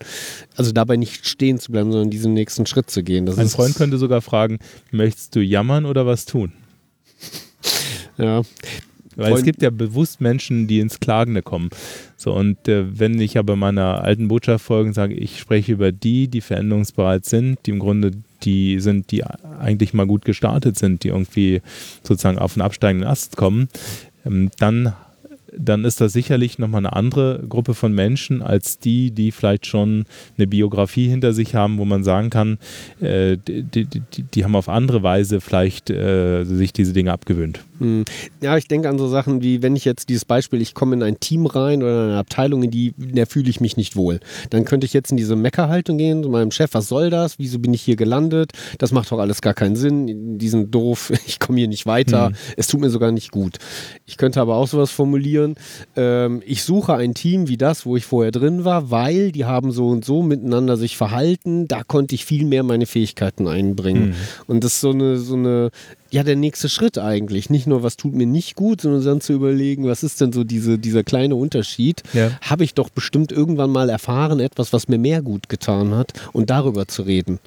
Speaker 1: Also dabei nicht stehen zu bleiben, sondern diesen nächsten Schritt zu gehen.
Speaker 2: Das Ein Freund könnte sogar fragen, möchtest du jammern oder was tun?
Speaker 1: Ja.
Speaker 2: Weil es gibt ja bewusst Menschen, die ins Klagende kommen. So, und äh, wenn ich aber meiner alten Botschaft folge und sage, ich spreche über die, die veränderungsbereit sind, die im Grunde die sind, die eigentlich mal gut gestartet sind, die irgendwie sozusagen auf einen absteigenden Ast kommen, ähm, dann dann ist das sicherlich nochmal eine andere Gruppe von Menschen als die, die vielleicht schon eine Biografie hinter sich haben, wo man sagen kann, äh, die, die, die, haben auf andere Weise vielleicht äh, sich diese Dinge abgewöhnt.
Speaker 1: Hm. Ja, ich denke an so Sachen wie, wenn ich jetzt dieses Beispiel, ich komme in ein Team rein oder in eine Abteilung, in die, in der fühle ich mich nicht wohl. Dann könnte ich jetzt in diese Meckerhaltung gehen zu meinem Chef, was soll das? Wieso bin ich hier gelandet? Das macht doch alles gar keinen Sinn. Die sind doof, *laughs* ich komme hier nicht weiter. Hm. Es tut mir sogar nicht gut. Ich könnte aber auch sowas formulieren. Ähm, ich suche ein Team wie das, wo ich vorher drin war, weil die haben so und so miteinander sich verhalten. Da konnte ich viel mehr meine Fähigkeiten einbringen. Hm. Und das ist so eine, so eine ja der nächste Schritt eigentlich. Nicht nur, was tut mir nicht gut, sondern dann zu überlegen, was ist denn so diese, dieser kleine Unterschied. Ja. Habe ich doch bestimmt irgendwann mal erfahren, etwas, was mir mehr gut getan hat und darüber zu reden.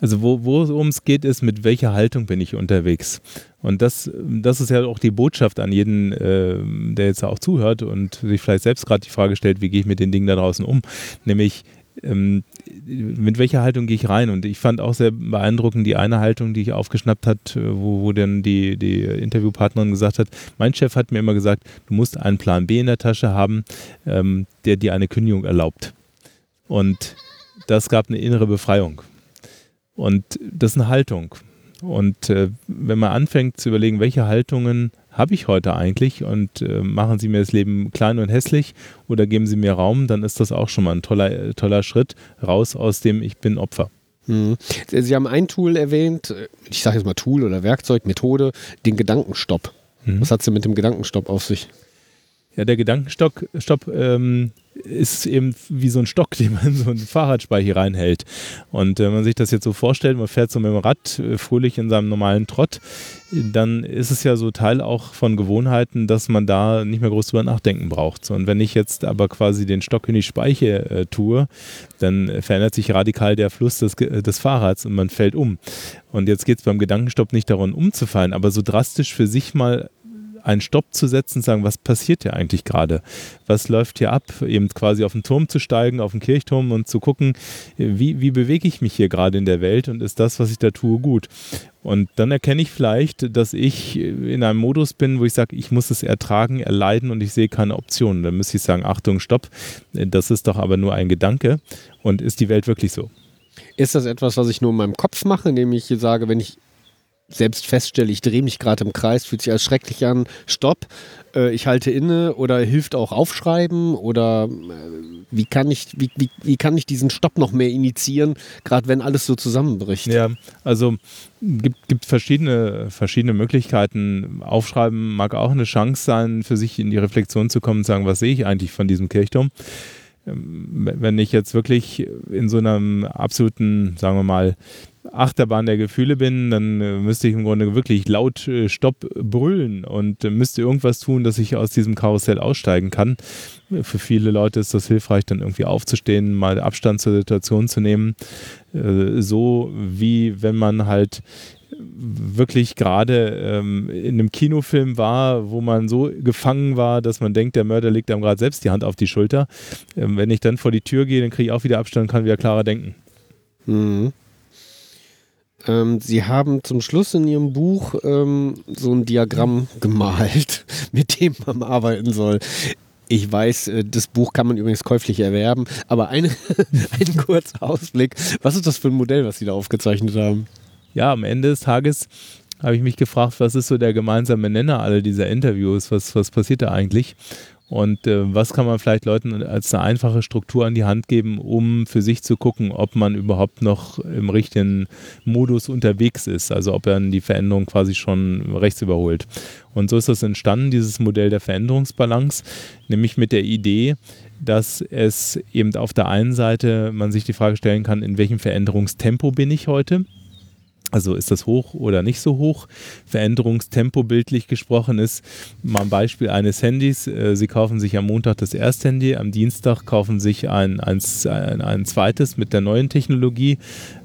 Speaker 2: Also wo, worum es geht, ist, mit welcher Haltung bin ich unterwegs. Und das, das ist ja auch die Botschaft an jeden, äh, der jetzt auch zuhört und sich vielleicht selbst gerade die Frage stellt, wie gehe ich mit den Dingen da draußen um. Nämlich, ähm, mit welcher Haltung gehe ich rein? Und ich fand auch sehr beeindruckend die eine Haltung, die ich aufgeschnappt hat, äh, wo, wo dann die, die Interviewpartnerin gesagt hat, mein Chef hat mir immer gesagt, du musst einen Plan B in der Tasche haben, ähm, der dir eine Kündigung erlaubt. Und das gab eine innere Befreiung. Und das ist eine Haltung. Und äh, wenn man anfängt zu überlegen, welche Haltungen habe ich heute eigentlich und äh, machen Sie mir das Leben klein und hässlich oder geben Sie mir Raum, dann ist das auch schon mal ein toller, toller Schritt raus aus dem Ich bin Opfer.
Speaker 1: Hm. Sie haben ein Tool erwähnt, ich sage jetzt mal Tool oder Werkzeug, Methode, den Gedankenstopp. Mhm. Was hat sie mit dem Gedankenstopp auf sich?
Speaker 2: Ja, der Gedankenstopp Stopp, ähm, ist eben wie so ein Stock, *laughs* den man in so einen Fahrradspeicher reinhält. Und wenn man sich das jetzt so vorstellt, man fährt so mit dem Rad äh, fröhlich in seinem normalen Trott, dann ist es ja so Teil auch von Gewohnheiten, dass man da nicht mehr groß drüber nachdenken braucht. Und wenn ich jetzt aber quasi den Stock in die Speiche äh, tue, dann verändert sich radikal der Fluss des, des Fahrrads und man fällt um. Und jetzt geht es beim Gedankenstopp nicht darum, umzufallen, aber so drastisch für sich mal einen Stopp zu setzen, sagen, was passiert hier eigentlich gerade? Was läuft hier ab? Eben quasi auf den Turm zu steigen, auf den Kirchturm und zu gucken, wie, wie bewege ich mich hier gerade in der Welt und ist das, was ich da tue, gut? Und dann erkenne ich vielleicht, dass ich in einem Modus bin, wo ich sage, ich muss es ertragen, erleiden und ich sehe keine Optionen. Dann müsste ich sagen, Achtung, stopp, das ist doch aber nur ein Gedanke. Und ist die Welt wirklich so?
Speaker 1: Ist das etwas, was ich nur in meinem Kopf mache, indem ich sage, wenn ich selbst feststelle, ich drehe mich gerade im Kreis, fühlt sich als schrecklich an, stopp, äh, ich halte inne oder hilft auch aufschreiben oder äh, wie, kann ich, wie, wie, wie kann ich diesen Stopp noch mehr initiieren, gerade wenn alles so zusammenbricht?
Speaker 2: Ja, also gibt, gibt verschiedene, verschiedene Möglichkeiten. Aufschreiben mag auch eine Chance sein, für sich in die Reflexion zu kommen und sagen, was sehe ich eigentlich von diesem Kirchturm? Ähm, wenn ich jetzt wirklich in so einem absoluten, sagen wir mal, Achterbahn der Gefühle bin, dann äh, müsste ich im Grunde wirklich laut äh, Stopp brüllen und äh, müsste irgendwas tun, dass ich aus diesem Karussell aussteigen kann. Für viele Leute ist das hilfreich, dann irgendwie aufzustehen, mal Abstand zur Situation zu nehmen. so wie wenn man halt wirklich gerade ähm, in einem Kinofilm war, wo man so gefangen war, dass man denkt, der Mörder legt einem gerade selbst die Hand auf die Schulter. Ähm, wenn ich dann vor die Tür gehe, dann kriege ich auch wieder Abstand und kann wieder klarer denken.
Speaker 1: Mhm. Ähm, Sie haben zum Schluss in Ihrem Buch ähm, so ein Diagramm gemalt, *laughs* mit dem man arbeiten soll. Ich weiß, äh, das Buch kann man übrigens käuflich erwerben, aber ein, *laughs* ein kurzer Ausblick. Was ist das für ein Modell, was Sie da aufgezeichnet haben?
Speaker 2: Ja, am Ende des Tages habe ich mich gefragt, was ist so der gemeinsame Nenner aller dieser Interviews? Was, was passiert da eigentlich? Und äh, was kann man vielleicht Leuten als eine einfache Struktur an die Hand geben, um für sich zu gucken, ob man überhaupt noch im richtigen Modus unterwegs ist, also ob er die Veränderung quasi schon rechts überholt. Und so ist das entstanden, dieses Modell der Veränderungsbalance, nämlich mit der Idee, dass es eben auf der einen Seite man sich die Frage stellen kann, in welchem Veränderungstempo bin ich heute? Also ist das hoch oder nicht so hoch? Veränderungstempo bildlich gesprochen ist mal ein Beispiel eines Handys. Äh, Sie kaufen sich am Montag das erste Handy, am Dienstag kaufen sich ein, ein, ein zweites mit der neuen Technologie.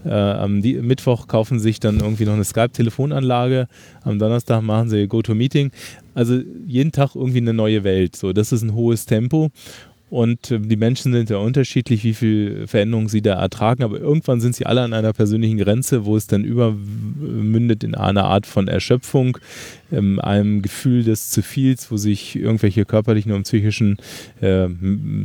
Speaker 2: Äh, am Mittwoch kaufen sich dann irgendwie noch eine Skype-Telefonanlage. Am Donnerstag machen sie GoToMeeting. Also jeden Tag irgendwie eine neue Welt. So, das ist ein hohes Tempo. Und äh, die Menschen sind ja unterschiedlich, wie viel Veränderungen sie da ertragen, aber irgendwann sind sie alle an einer persönlichen Grenze, wo es dann übermündet in einer Art von Erschöpfung, ähm, einem Gefühl des zu viels, wo sich irgendwelche körperlichen und psychischen äh,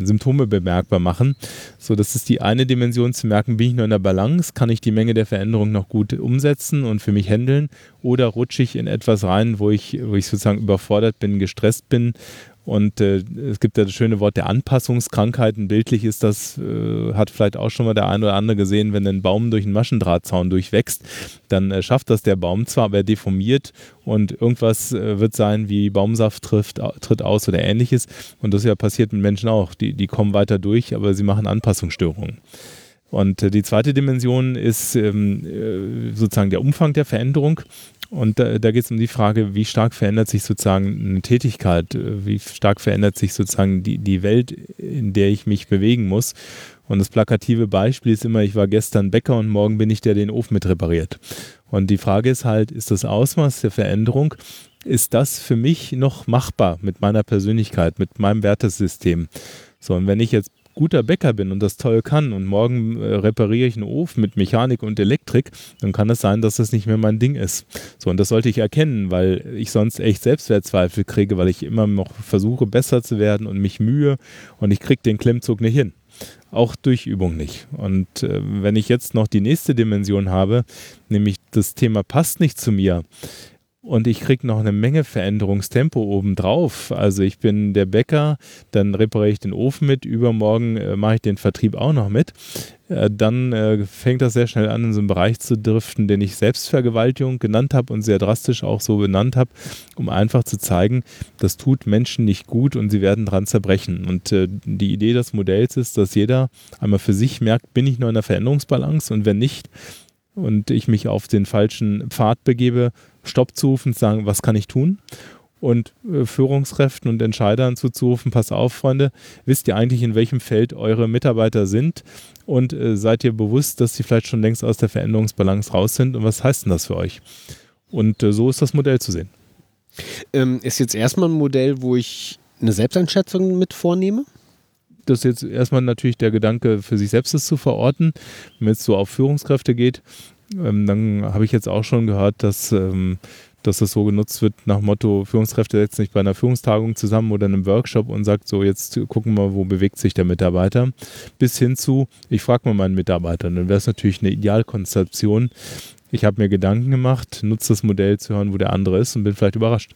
Speaker 2: Symptome bemerkbar machen. So, das ist die eine Dimension zu merken, bin ich nur in der Balance, kann ich die Menge der Veränderung noch gut umsetzen und für mich handeln? Oder rutsche ich in etwas rein, wo ich, wo ich sozusagen überfordert bin, gestresst bin und äh, es gibt ja das schöne Wort der Anpassungskrankheiten. Bildlich ist das, äh, hat vielleicht auch schon mal der eine oder andere gesehen, wenn ein Baum durch einen Maschendrahtzaun durchwächst, dann äh, schafft das der Baum zwar, aber er deformiert und irgendwas äh, wird sein, wie Baumsaft trifft, tritt aus oder ähnliches. Und das ja passiert mit Menschen auch. Die, die kommen weiter durch, aber sie machen Anpassungsstörungen. Und äh, die zweite Dimension ist ähm, äh, sozusagen der Umfang der Veränderung. Und da, da geht es um die Frage, wie stark verändert sich sozusagen eine Tätigkeit, wie stark verändert sich sozusagen die, die Welt, in der ich mich bewegen muss. Und das plakative Beispiel ist immer, ich war gestern Bäcker und morgen bin ich der, der den Ofen mit repariert. Und die Frage ist halt, ist das Ausmaß der Veränderung, ist das für mich noch machbar mit meiner Persönlichkeit, mit meinem Wertesystem? So, und wenn ich jetzt guter Bäcker bin und das toll kann und morgen äh, repariere ich einen Ofen mit Mechanik und Elektrik, dann kann es sein, dass das nicht mehr mein Ding ist. So, und das sollte ich erkennen, weil ich sonst echt Selbstwertzweifel kriege, weil ich immer noch versuche, besser zu werden und mich mühe und ich kriege den Klemmzug nicht hin. Auch durch Übung nicht. Und äh, wenn ich jetzt noch die nächste Dimension habe, nämlich das Thema passt nicht zu mir, und ich kriege noch eine Menge Veränderungstempo obendrauf. Also ich bin der Bäcker, dann repariere ich den Ofen mit, übermorgen äh, mache ich den Vertrieb auch noch mit. Äh, dann äh, fängt das sehr schnell an, in so einen Bereich zu driften, den ich Selbstvergewaltigung genannt habe und sehr drastisch auch so benannt habe, um einfach zu zeigen, das tut Menschen nicht gut und sie werden dran zerbrechen. Und äh, die Idee des Modells ist, dass jeder einmal für sich merkt, bin ich nur in der Veränderungsbalance und wenn nicht, und ich mich auf den falschen Pfad begebe, Stopp zu rufen, zu sagen, was kann ich tun? Und äh, Führungskräften und Entscheidern zuzurufen, pass auf, Freunde, wisst ihr eigentlich, in welchem Feld eure Mitarbeiter sind? Und äh, seid ihr bewusst, dass sie vielleicht schon längst aus der Veränderungsbalance raus sind? Und was heißt denn das für euch? Und äh, so ist das Modell zu sehen.
Speaker 1: Ähm, ist jetzt erstmal ein Modell, wo ich eine Selbsteinschätzung mit vornehme?
Speaker 2: das ist jetzt erstmal natürlich der Gedanke, für sich selbst das zu verorten. Wenn es so auf Führungskräfte geht, ähm, dann habe ich jetzt auch schon gehört, dass, ähm, dass das so genutzt wird nach Motto, Führungskräfte setzen sich bei einer Führungstagung zusammen oder einem Workshop und sagt so, jetzt gucken wir wo bewegt sich der Mitarbeiter. Bis hin zu, ich frage mal meinen Mitarbeiter. Dann wäre es natürlich eine Idealkonzeption. Ich habe mir Gedanken gemacht, nutze das Modell zu hören, wo der andere ist und bin vielleicht überrascht.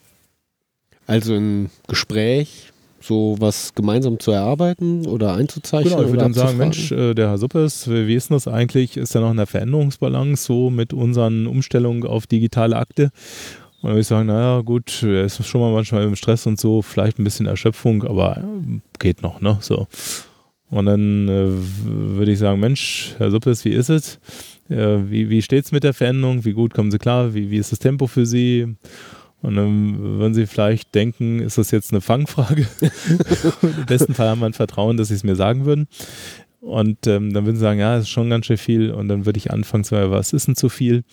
Speaker 1: Also ein Gespräch so was gemeinsam zu erarbeiten oder einzuzeichnen?
Speaker 2: Genau, ich würde dann sagen, Mensch, äh, der Herr Suppes, wie ist denn das eigentlich? Ist da noch eine Veränderungsbalance so mit unseren Umstellungen auf digitale Akte? Und dann würde ich sagen, naja, gut, er ist schon mal manchmal im Stress und so, vielleicht ein bisschen Erschöpfung, aber äh, geht noch, ne? So. Und dann äh, würde ich sagen, Mensch, Herr Suppes, wie ist es? Äh, wie wie steht es mit der Veränderung? Wie gut kommen Sie klar? Wie, wie ist das Tempo für Sie? Und dann würden sie vielleicht denken, ist das jetzt eine Fangfrage? *laughs* Im besten Fall haben wir ein Vertrauen, dass sie es mir sagen würden. Und ähm, dann würden sie sagen, ja, das ist schon ganz schön viel. Und dann würde ich anfangen zu sagen, was ist denn zu viel?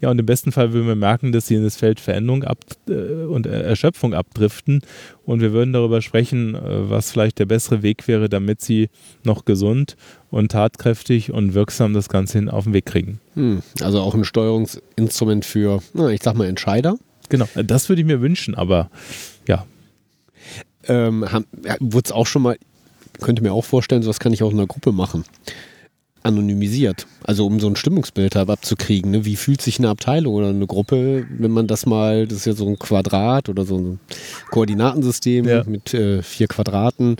Speaker 2: Ja, und im besten Fall würden wir merken, dass sie in das Feld Veränderung ab, äh, und Erschöpfung abdriften. Und wir würden darüber sprechen, äh, was vielleicht der bessere Weg wäre, damit sie noch gesund und tatkräftig und wirksam das Ganze hin auf den Weg kriegen.
Speaker 1: Hm, also auch ein Steuerungsinstrument für, na, ich sag mal, Entscheider.
Speaker 2: Genau, das würde ich mir wünschen, aber ja.
Speaker 1: Ähm, Wurde es auch schon mal, könnte mir auch vorstellen, sowas kann ich auch in einer Gruppe machen. anonymisiert. Also um so ein Stimmungsbild halt abzukriegen. Ne? Wie fühlt sich eine Abteilung oder eine Gruppe, wenn man das mal, das ist ja so ein Quadrat oder so ein Koordinatensystem ja. mit äh, vier Quadraten,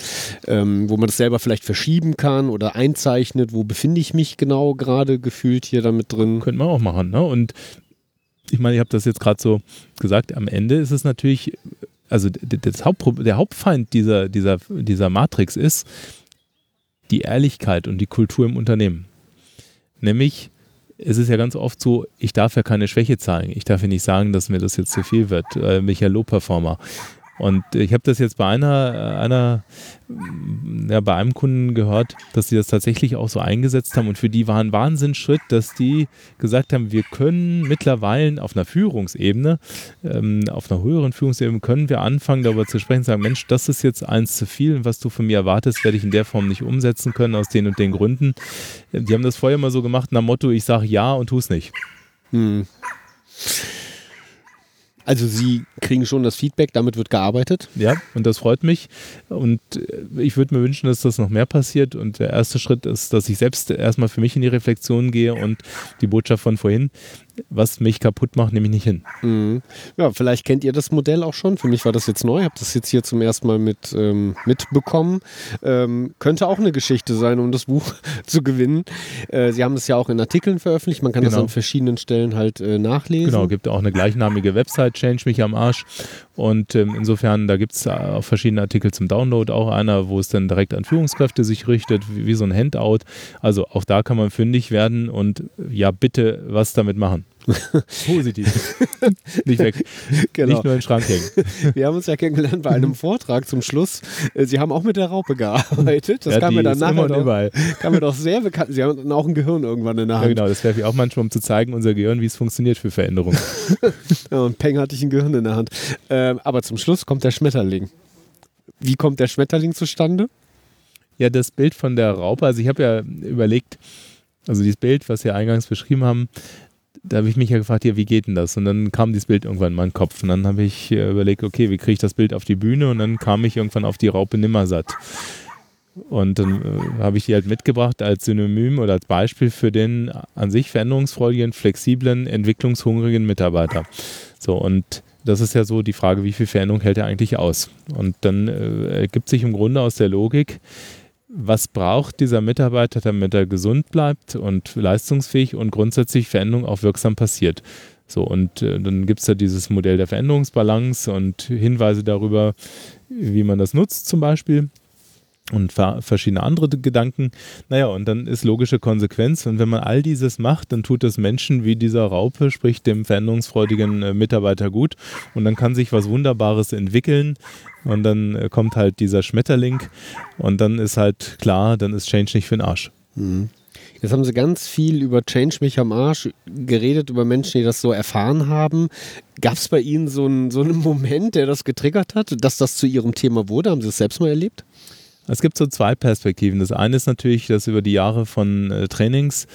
Speaker 1: ähm, wo man das selber vielleicht verschieben kann oder einzeichnet, wo befinde ich mich genau gerade gefühlt hier damit drin.
Speaker 2: Könnte man auch machen. Ne? Und ich meine, ich habe das jetzt gerade so gesagt, am Ende ist es natürlich, also das Hauptpro der Hauptfeind dieser, dieser, dieser Matrix ist die Ehrlichkeit und die Kultur im Unternehmen. Nämlich, es ist ja ganz oft so, ich darf ja keine Schwäche zeigen. Ich darf ja nicht sagen, dass mir das jetzt zu viel wird. Äh, mich ja Low-Performer. Und ich habe das jetzt bei einer, einer ja, bei einem Kunden gehört, dass sie das tatsächlich auch so eingesetzt haben und für die war ein Wahnsinnsschritt, dass die gesagt haben, wir können mittlerweile auf einer Führungsebene, ähm, auf einer höheren Führungsebene können wir anfangen darüber zu sprechen, sagen, Mensch, das ist jetzt eins zu viel was du von mir erwartest, werde ich in der Form nicht umsetzen können aus den und den Gründen. Die haben das vorher mal so gemacht nach Motto, ich sage ja und tu es nicht. Hm.
Speaker 1: Also Sie kriegen schon das Feedback, damit wird gearbeitet.
Speaker 2: Ja, und das freut mich. Und äh, ich würde mir wünschen, dass das noch mehr passiert. Und der erste Schritt ist, dass ich selbst erstmal für mich in die Reflexion gehe und die Botschaft von vorhin, was mich kaputt macht, nehme ich nicht hin.
Speaker 1: Mhm. Ja, vielleicht kennt ihr das Modell auch schon. Für mich war das jetzt neu. Ich habe das jetzt hier zum ersten Mal mit, ähm, mitbekommen. Ähm, könnte auch eine Geschichte sein, um das Buch *laughs* zu gewinnen. Äh, Sie haben es ja auch in Artikeln veröffentlicht. Man kann genau. das an verschiedenen Stellen halt äh, nachlesen.
Speaker 2: Genau, gibt auch eine gleichnamige Website, Change mich am Arsch. Und ähm, insofern, da gibt es auch verschiedene Artikel zum Download. Auch einer, wo es dann direkt an Führungskräfte sich richtet, wie, wie so ein Handout. Also auch da kann man fündig werden und ja, bitte was damit machen. *laughs* Positiv. *laughs* Nicht weg. Genau. Nicht nur in den Schrank hängen. *laughs*
Speaker 1: Wir haben uns ja kennengelernt bei einem Vortrag zum Schluss. Sie haben auch mit der Raupe gearbeitet. Das ja, kam, mir dann nachher doch, überall. kam mir doch sehr bekannt. Sie haben auch ein Gehirn irgendwann in der Hand.
Speaker 2: Ja, genau, das werfe ich auch manchmal, um zu zeigen, unser Gehirn, wie es funktioniert für Veränderungen.
Speaker 1: ja, und Peng hatte ich ein Gehirn in der Hand. Ähm, aber zum Schluss kommt der Schmetterling. Wie kommt der Schmetterling zustande?
Speaker 2: Ja, das Bild von der Raupe, also ich habe ja überlegt, also dieses Bild, was wir eingangs beschrieben haben, da habe ich mich ja gefragt, ja, wie geht denn das? Und dann kam dieses Bild irgendwann in meinen Kopf. Und dann habe ich äh, überlegt, okay, wie kriege ich das Bild auf die Bühne? Und dann kam ich irgendwann auf die Raupe Nimmersatt. Und dann äh, habe ich die halt mitgebracht als Synonym oder als Beispiel für den an sich veränderungsfreudigen, flexiblen, entwicklungshungrigen Mitarbeiter. So, und das ist ja so die Frage, wie viel Veränderung hält er eigentlich aus? Und dann äh, ergibt sich im Grunde aus der Logik, was braucht dieser Mitarbeiter, damit er gesund bleibt und leistungsfähig und grundsätzlich Veränderung auch wirksam passiert. So, und äh, dann gibt es da dieses Modell der Veränderungsbalance und Hinweise darüber, wie man das nutzt zum Beispiel und verschiedene andere Gedanken. Naja, und dann ist logische Konsequenz. Und wenn man all dieses macht, dann tut es Menschen wie dieser Raupe, sprich dem veränderungsfreudigen äh, Mitarbeiter gut. Und dann kann sich was Wunderbares entwickeln. Und dann äh, kommt halt dieser Schmetterling. Und dann ist halt klar, dann ist Change nicht für den Arsch. Mhm.
Speaker 1: Jetzt haben Sie ganz viel über Change mich am Arsch geredet, über Menschen, die das so erfahren haben. Gab es bei Ihnen so einen, so einen *laughs* Moment, der das getriggert hat, dass das zu Ihrem Thema wurde? Haben Sie es selbst mal erlebt?
Speaker 2: Es gibt so zwei Perspektiven. Das eine ist natürlich, dass über die Jahre von äh, Trainings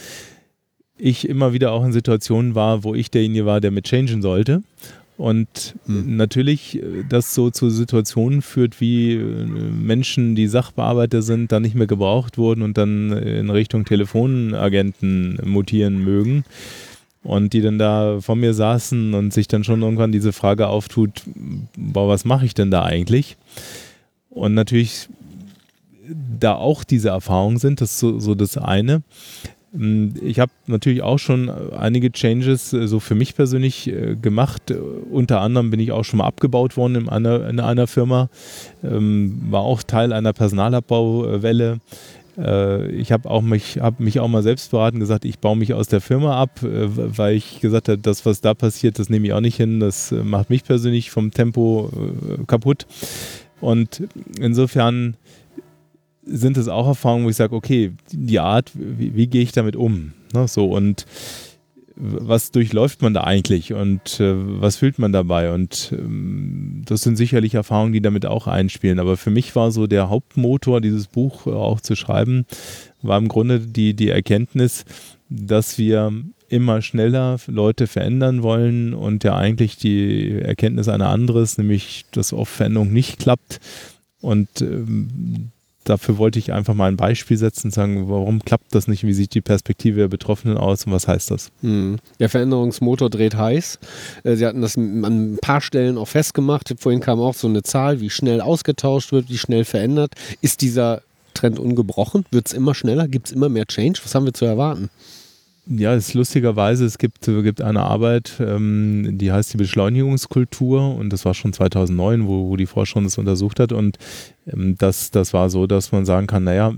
Speaker 2: ich immer wieder auch in Situationen war, wo ich derjenige war, der mit changen sollte. Und hm. natürlich äh, das so zu Situationen führt, wie äh, Menschen, die Sachbearbeiter sind, dann nicht mehr gebraucht wurden und dann in Richtung Telefonagenten mutieren mögen. Und die dann da vor mir saßen und sich dann schon irgendwann diese Frage auftut, boah, was mache ich denn da eigentlich? Und natürlich da auch diese Erfahrungen sind. Das ist so, so das eine. Hm, ich habe natürlich auch schon einige Changes äh, so für mich persönlich äh, gemacht. Unter anderem bin ich auch schon mal abgebaut worden in einer, in einer Firma, ähm, war auch Teil einer Personalabbauwelle. Äh, ich habe mich, hab mich auch mal selbst beraten, gesagt, ich baue mich aus der Firma ab, weil ich gesagt habe, das, was da passiert, das nehme ich auch nicht hin. Das macht mich persönlich vom Tempo kaputt. Und insofern sind es auch Erfahrungen, wo ich sage, okay, die Art, wie, wie gehe ich damit um? Ne, so und was durchläuft man da eigentlich und äh, was fühlt man dabei? Und ähm, das sind sicherlich Erfahrungen, die damit auch einspielen. Aber für mich war so der Hauptmotor, dieses Buch äh, auch zu schreiben, war im Grunde die, die Erkenntnis, dass wir immer schneller Leute verändern wollen und ja eigentlich die Erkenntnis eine andere ist, nämlich dass oft Veränderung nicht klappt und ähm, dafür wollte ich einfach mal ein Beispiel setzen und sagen, warum klappt das nicht? Wie sieht die Perspektive der Betroffenen aus und was heißt das?
Speaker 1: Hm. Der Veränderungsmotor dreht heiß. Äh, Sie hatten das an ein paar Stellen auch festgemacht. Vorhin kam auch so eine Zahl, wie schnell ausgetauscht wird, wie schnell verändert. Ist dieser Trend ungebrochen? Wird es immer schneller? Gibt es immer mehr Change? Was haben wir zu erwarten?
Speaker 2: Ja, es ist lustigerweise, es gibt, gibt eine Arbeit, ähm, die heißt die Beschleunigungskultur und das war schon 2009, wo, wo die Forschung das untersucht hat und ähm, das, das war so, dass man sagen kann, naja,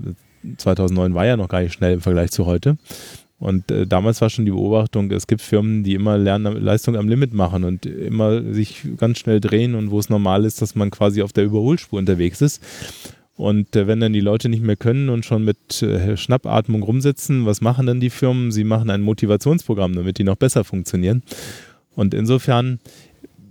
Speaker 2: 2009 war ja noch gar nicht schnell im Vergleich zu heute. Und äh, damals war schon die Beobachtung, es gibt Firmen, die immer Lernleistung am Limit machen und immer sich ganz schnell drehen und wo es normal ist, dass man quasi auf der Überholspur unterwegs ist. Und äh, wenn dann die Leute nicht mehr können und schon mit äh, Schnappatmung rumsitzen, was machen dann die Firmen? Sie machen ein Motivationsprogramm, damit die noch besser funktionieren. Und insofern,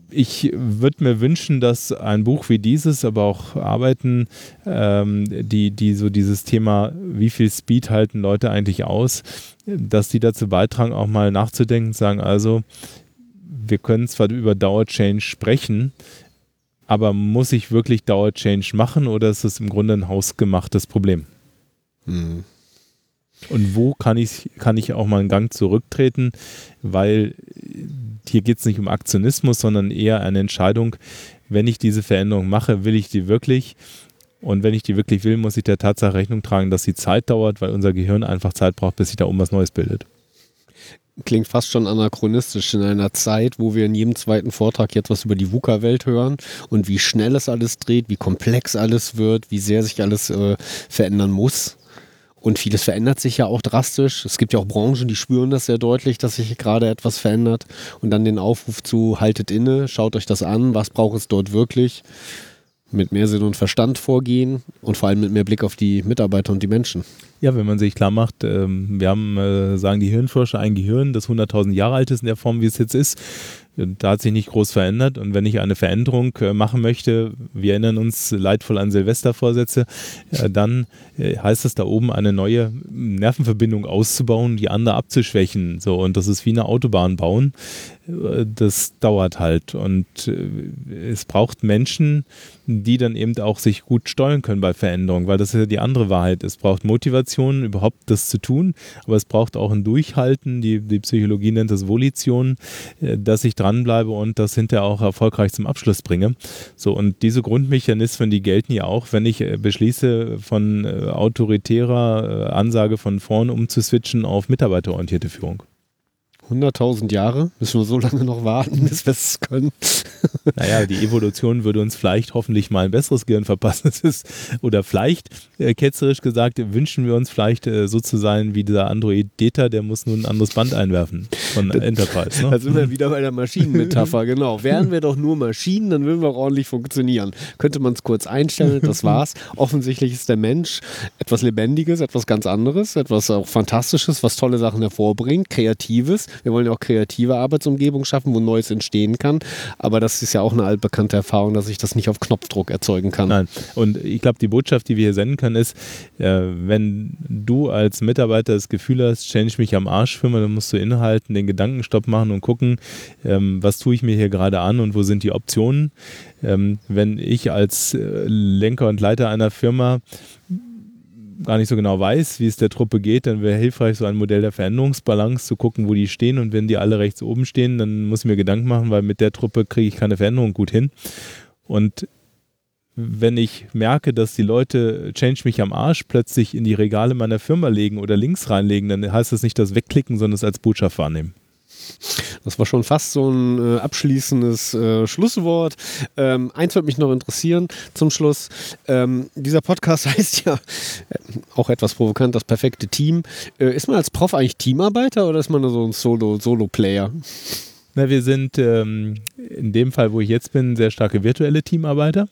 Speaker 2: ich würde mir wünschen, dass ein Buch wie dieses, aber auch Arbeiten, ähm, die, die so dieses Thema, wie viel Speed halten Leute eigentlich aus, dass die dazu beitragen, auch mal nachzudenken, sagen, also, wir können zwar über Dauer-Change sprechen, aber muss ich wirklich Dauer-Change machen oder ist es im Grunde ein hausgemachtes Problem? Mhm. Und wo kann ich, kann ich auch mal einen Gang zurücktreten? Weil hier geht es nicht um Aktionismus, sondern eher eine Entscheidung, wenn ich diese Veränderung mache, will ich die wirklich? Und wenn ich die wirklich will, muss ich der Tatsache Rechnung tragen, dass sie Zeit dauert, weil unser Gehirn einfach Zeit braucht, bis sich da um was Neues bildet
Speaker 1: klingt fast schon anachronistisch in einer Zeit, wo wir in jedem zweiten Vortrag jetzt was über die VUCA-Welt hören und wie schnell es alles dreht, wie komplex alles wird, wie sehr sich alles äh, verändern muss. Und vieles verändert sich ja auch drastisch. Es gibt ja auch Branchen, die spüren das sehr deutlich, dass sich gerade etwas verändert. Und dann den Aufruf zu, haltet inne, schaut euch das an, was braucht es dort wirklich. Mit mehr Sinn und Verstand vorgehen und vor allem mit mehr Blick auf die Mitarbeiter und die Menschen.
Speaker 2: Ja, wenn man sich klar macht, ähm, wir haben, äh, sagen die Hirnforscher, ein Gehirn, das 100.000 Jahre alt ist in der Form, wie es jetzt ist. Da hat sich nicht groß verändert. Und wenn ich eine Veränderung äh, machen möchte, wir erinnern uns leidvoll an Silvestervorsätze, äh, dann äh, heißt es da oben eine neue Nervenverbindung auszubauen, die andere abzuschwächen. So, und das ist wie eine Autobahn bauen. Das dauert halt. Und es braucht Menschen, die dann eben auch sich gut steuern können bei Veränderungen, weil das ist ja die andere Wahrheit. Es braucht Motivation, überhaupt das zu tun, aber es braucht auch ein Durchhalten, die, die Psychologie nennt das Volition, dass ich dranbleibe und das hinterher auch erfolgreich zum Abschluss bringe. So, und diese Grundmechanismen, die gelten ja auch, wenn ich beschließe, von autoritärer Ansage von vorn umzuswitchen auf mitarbeiterorientierte Führung.
Speaker 1: 100.000 Jahre? Müssen wir so lange noch warten, bis wir es können? *laughs*
Speaker 2: Naja, die Evolution würde uns vielleicht hoffentlich mal ein besseres Gehirn verpassen. oder vielleicht, äh, ketzerisch gesagt, wünschen wir uns vielleicht äh, so zu sein wie dieser Android Data, der muss nun ein anderes Band einwerfen von Enterprise.
Speaker 1: Ne? *laughs* Da sind wir wieder bei der *laughs* Maschinenmetapher, genau. Wären wir doch nur Maschinen, dann würden wir auch ordentlich funktionieren. Könnte man es kurz einstellen, das war's. Offensichtlich ist der Mensch etwas Lebendiges, etwas ganz anderes, etwas auch Fantastisches, was tolle Sachen hervorbringt, Kreatives. Wir wollen ja auch kreative Arbeitsumgebung schaffen, wo Neues entstehen kann. Aber das ist ja auch eine altbekannte Erfahrung, dass ich das nicht auf Knopfdruck erzeugen kann.
Speaker 2: Nein. Und ich glaube, die Botschaft, die wir hier senden können, ist, äh, wenn du als Mitarbeiter das Gefühl hast, change mich am Arsch für mich, dann musst du innehalten, den Gedankenstopp machen und gucken, ähm, was tue ich mir hier gerade an und wo sind die Optionen. Ähm, wenn ich als äh, Lenker und Leiter einer Firma gar nicht so genau weiß, wie es der Truppe geht, dann wäre hilfreich, so ein Modell der Veränderungsbalance zu gucken, wo die stehen. Und wenn die alle rechts oben stehen, dann muss ich mir Gedanken machen, weil mit der Truppe kriege ich keine Veränderung gut hin. Und wenn ich merke, dass die Leute Change mich am Arsch plötzlich in die Regale meiner Firma legen oder links reinlegen, dann heißt das nicht das Wegklicken, sondern es als Botschaft wahrnehmen.
Speaker 1: Das war schon fast so ein äh, abschließendes äh, Schlusswort. Ähm, eins würde mich noch interessieren zum Schluss. Ähm, dieser Podcast *laughs* heißt ja äh, auch etwas provokant, das perfekte Team. Äh, ist man als Prof eigentlich Teamarbeiter oder ist man so ein Solo-Player? Solo
Speaker 2: Na, wir sind ähm, in dem Fall, wo ich jetzt bin, sehr starke virtuelle Teamarbeiter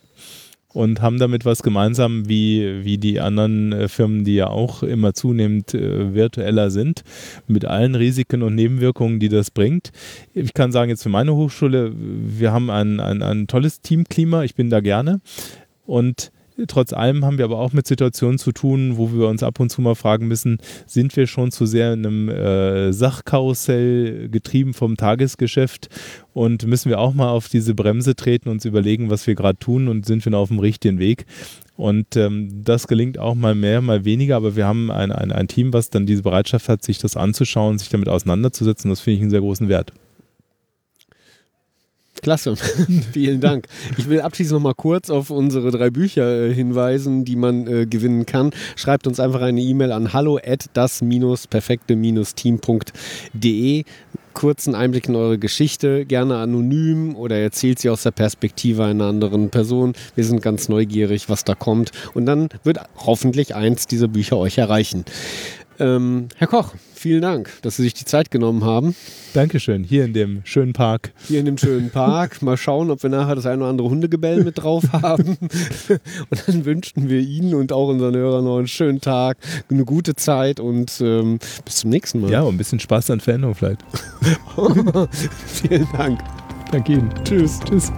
Speaker 2: und haben damit was gemeinsam wie, wie die anderen äh, Firmen, die ja auch immer zunehmend äh, virtueller sind, mit allen Risiken und Nebenwirkungen, die das bringt. Ich kann sagen, jetzt für meine Hochschule, wir haben ein, ein, ein tolles Teamklima, ich bin da gerne und trotz allem haben wir aber auch mit Situationen zu tun, wo wir uns ab und zu mal fragen müssen, sind wir schon zu sehr in einem äh, Sachkarussell getrieben vom Tagesgeschäft und müssen wir auch mal auf diese Bremse treten und uns überlegen, was wir gerade tun und sind wir noch auf dem richtigen Weg. Und ähm, das gelingt auch mal mehr, mal weniger, aber wir haben ein, ein, ein Team, was dann diese Bereitschaft hat, sich das anzuschauen, sich damit auseinanderzusetzen. Das finde ich einen sehr großen Wert.
Speaker 1: Klasse, *laughs* vielen Dank. Ich will abschließend noch mal kurz auf unsere drei Bücher äh, hinweisen, die man äh, gewinnen kann. Schreibt uns einfach eine E-Mail an hallo at das-perfekte-team.de. Kurzen Einblick in eure Geschichte, gerne anonym oder erzählt sie aus der Perspektive einer anderen Person. Wir sind ganz neugierig, was da kommt. Und dann wird hoffentlich eins dieser Bücher euch erreichen. Ähm, Herr Koch, vielen Dank, dass Sie sich die Zeit genommen haben.
Speaker 2: Dankeschön, hier in dem schönen Park.
Speaker 1: Hier in dem schönen *laughs* Park. Mal schauen, ob wir nachher das eine oder andere Hundegebell mit drauf *laughs* haben. *laughs* Und dann wünschen wir Ihnen und auch unseren Hörern noch einen schönen Tag, eine gute Zeit und ähm, bis zum nächsten Mal.
Speaker 2: Ja, und ein bisschen Spaß an Veränderung vielleicht.
Speaker 1: vielen Dank.
Speaker 2: Danke Ihnen.
Speaker 1: Tschüss. Tschüss.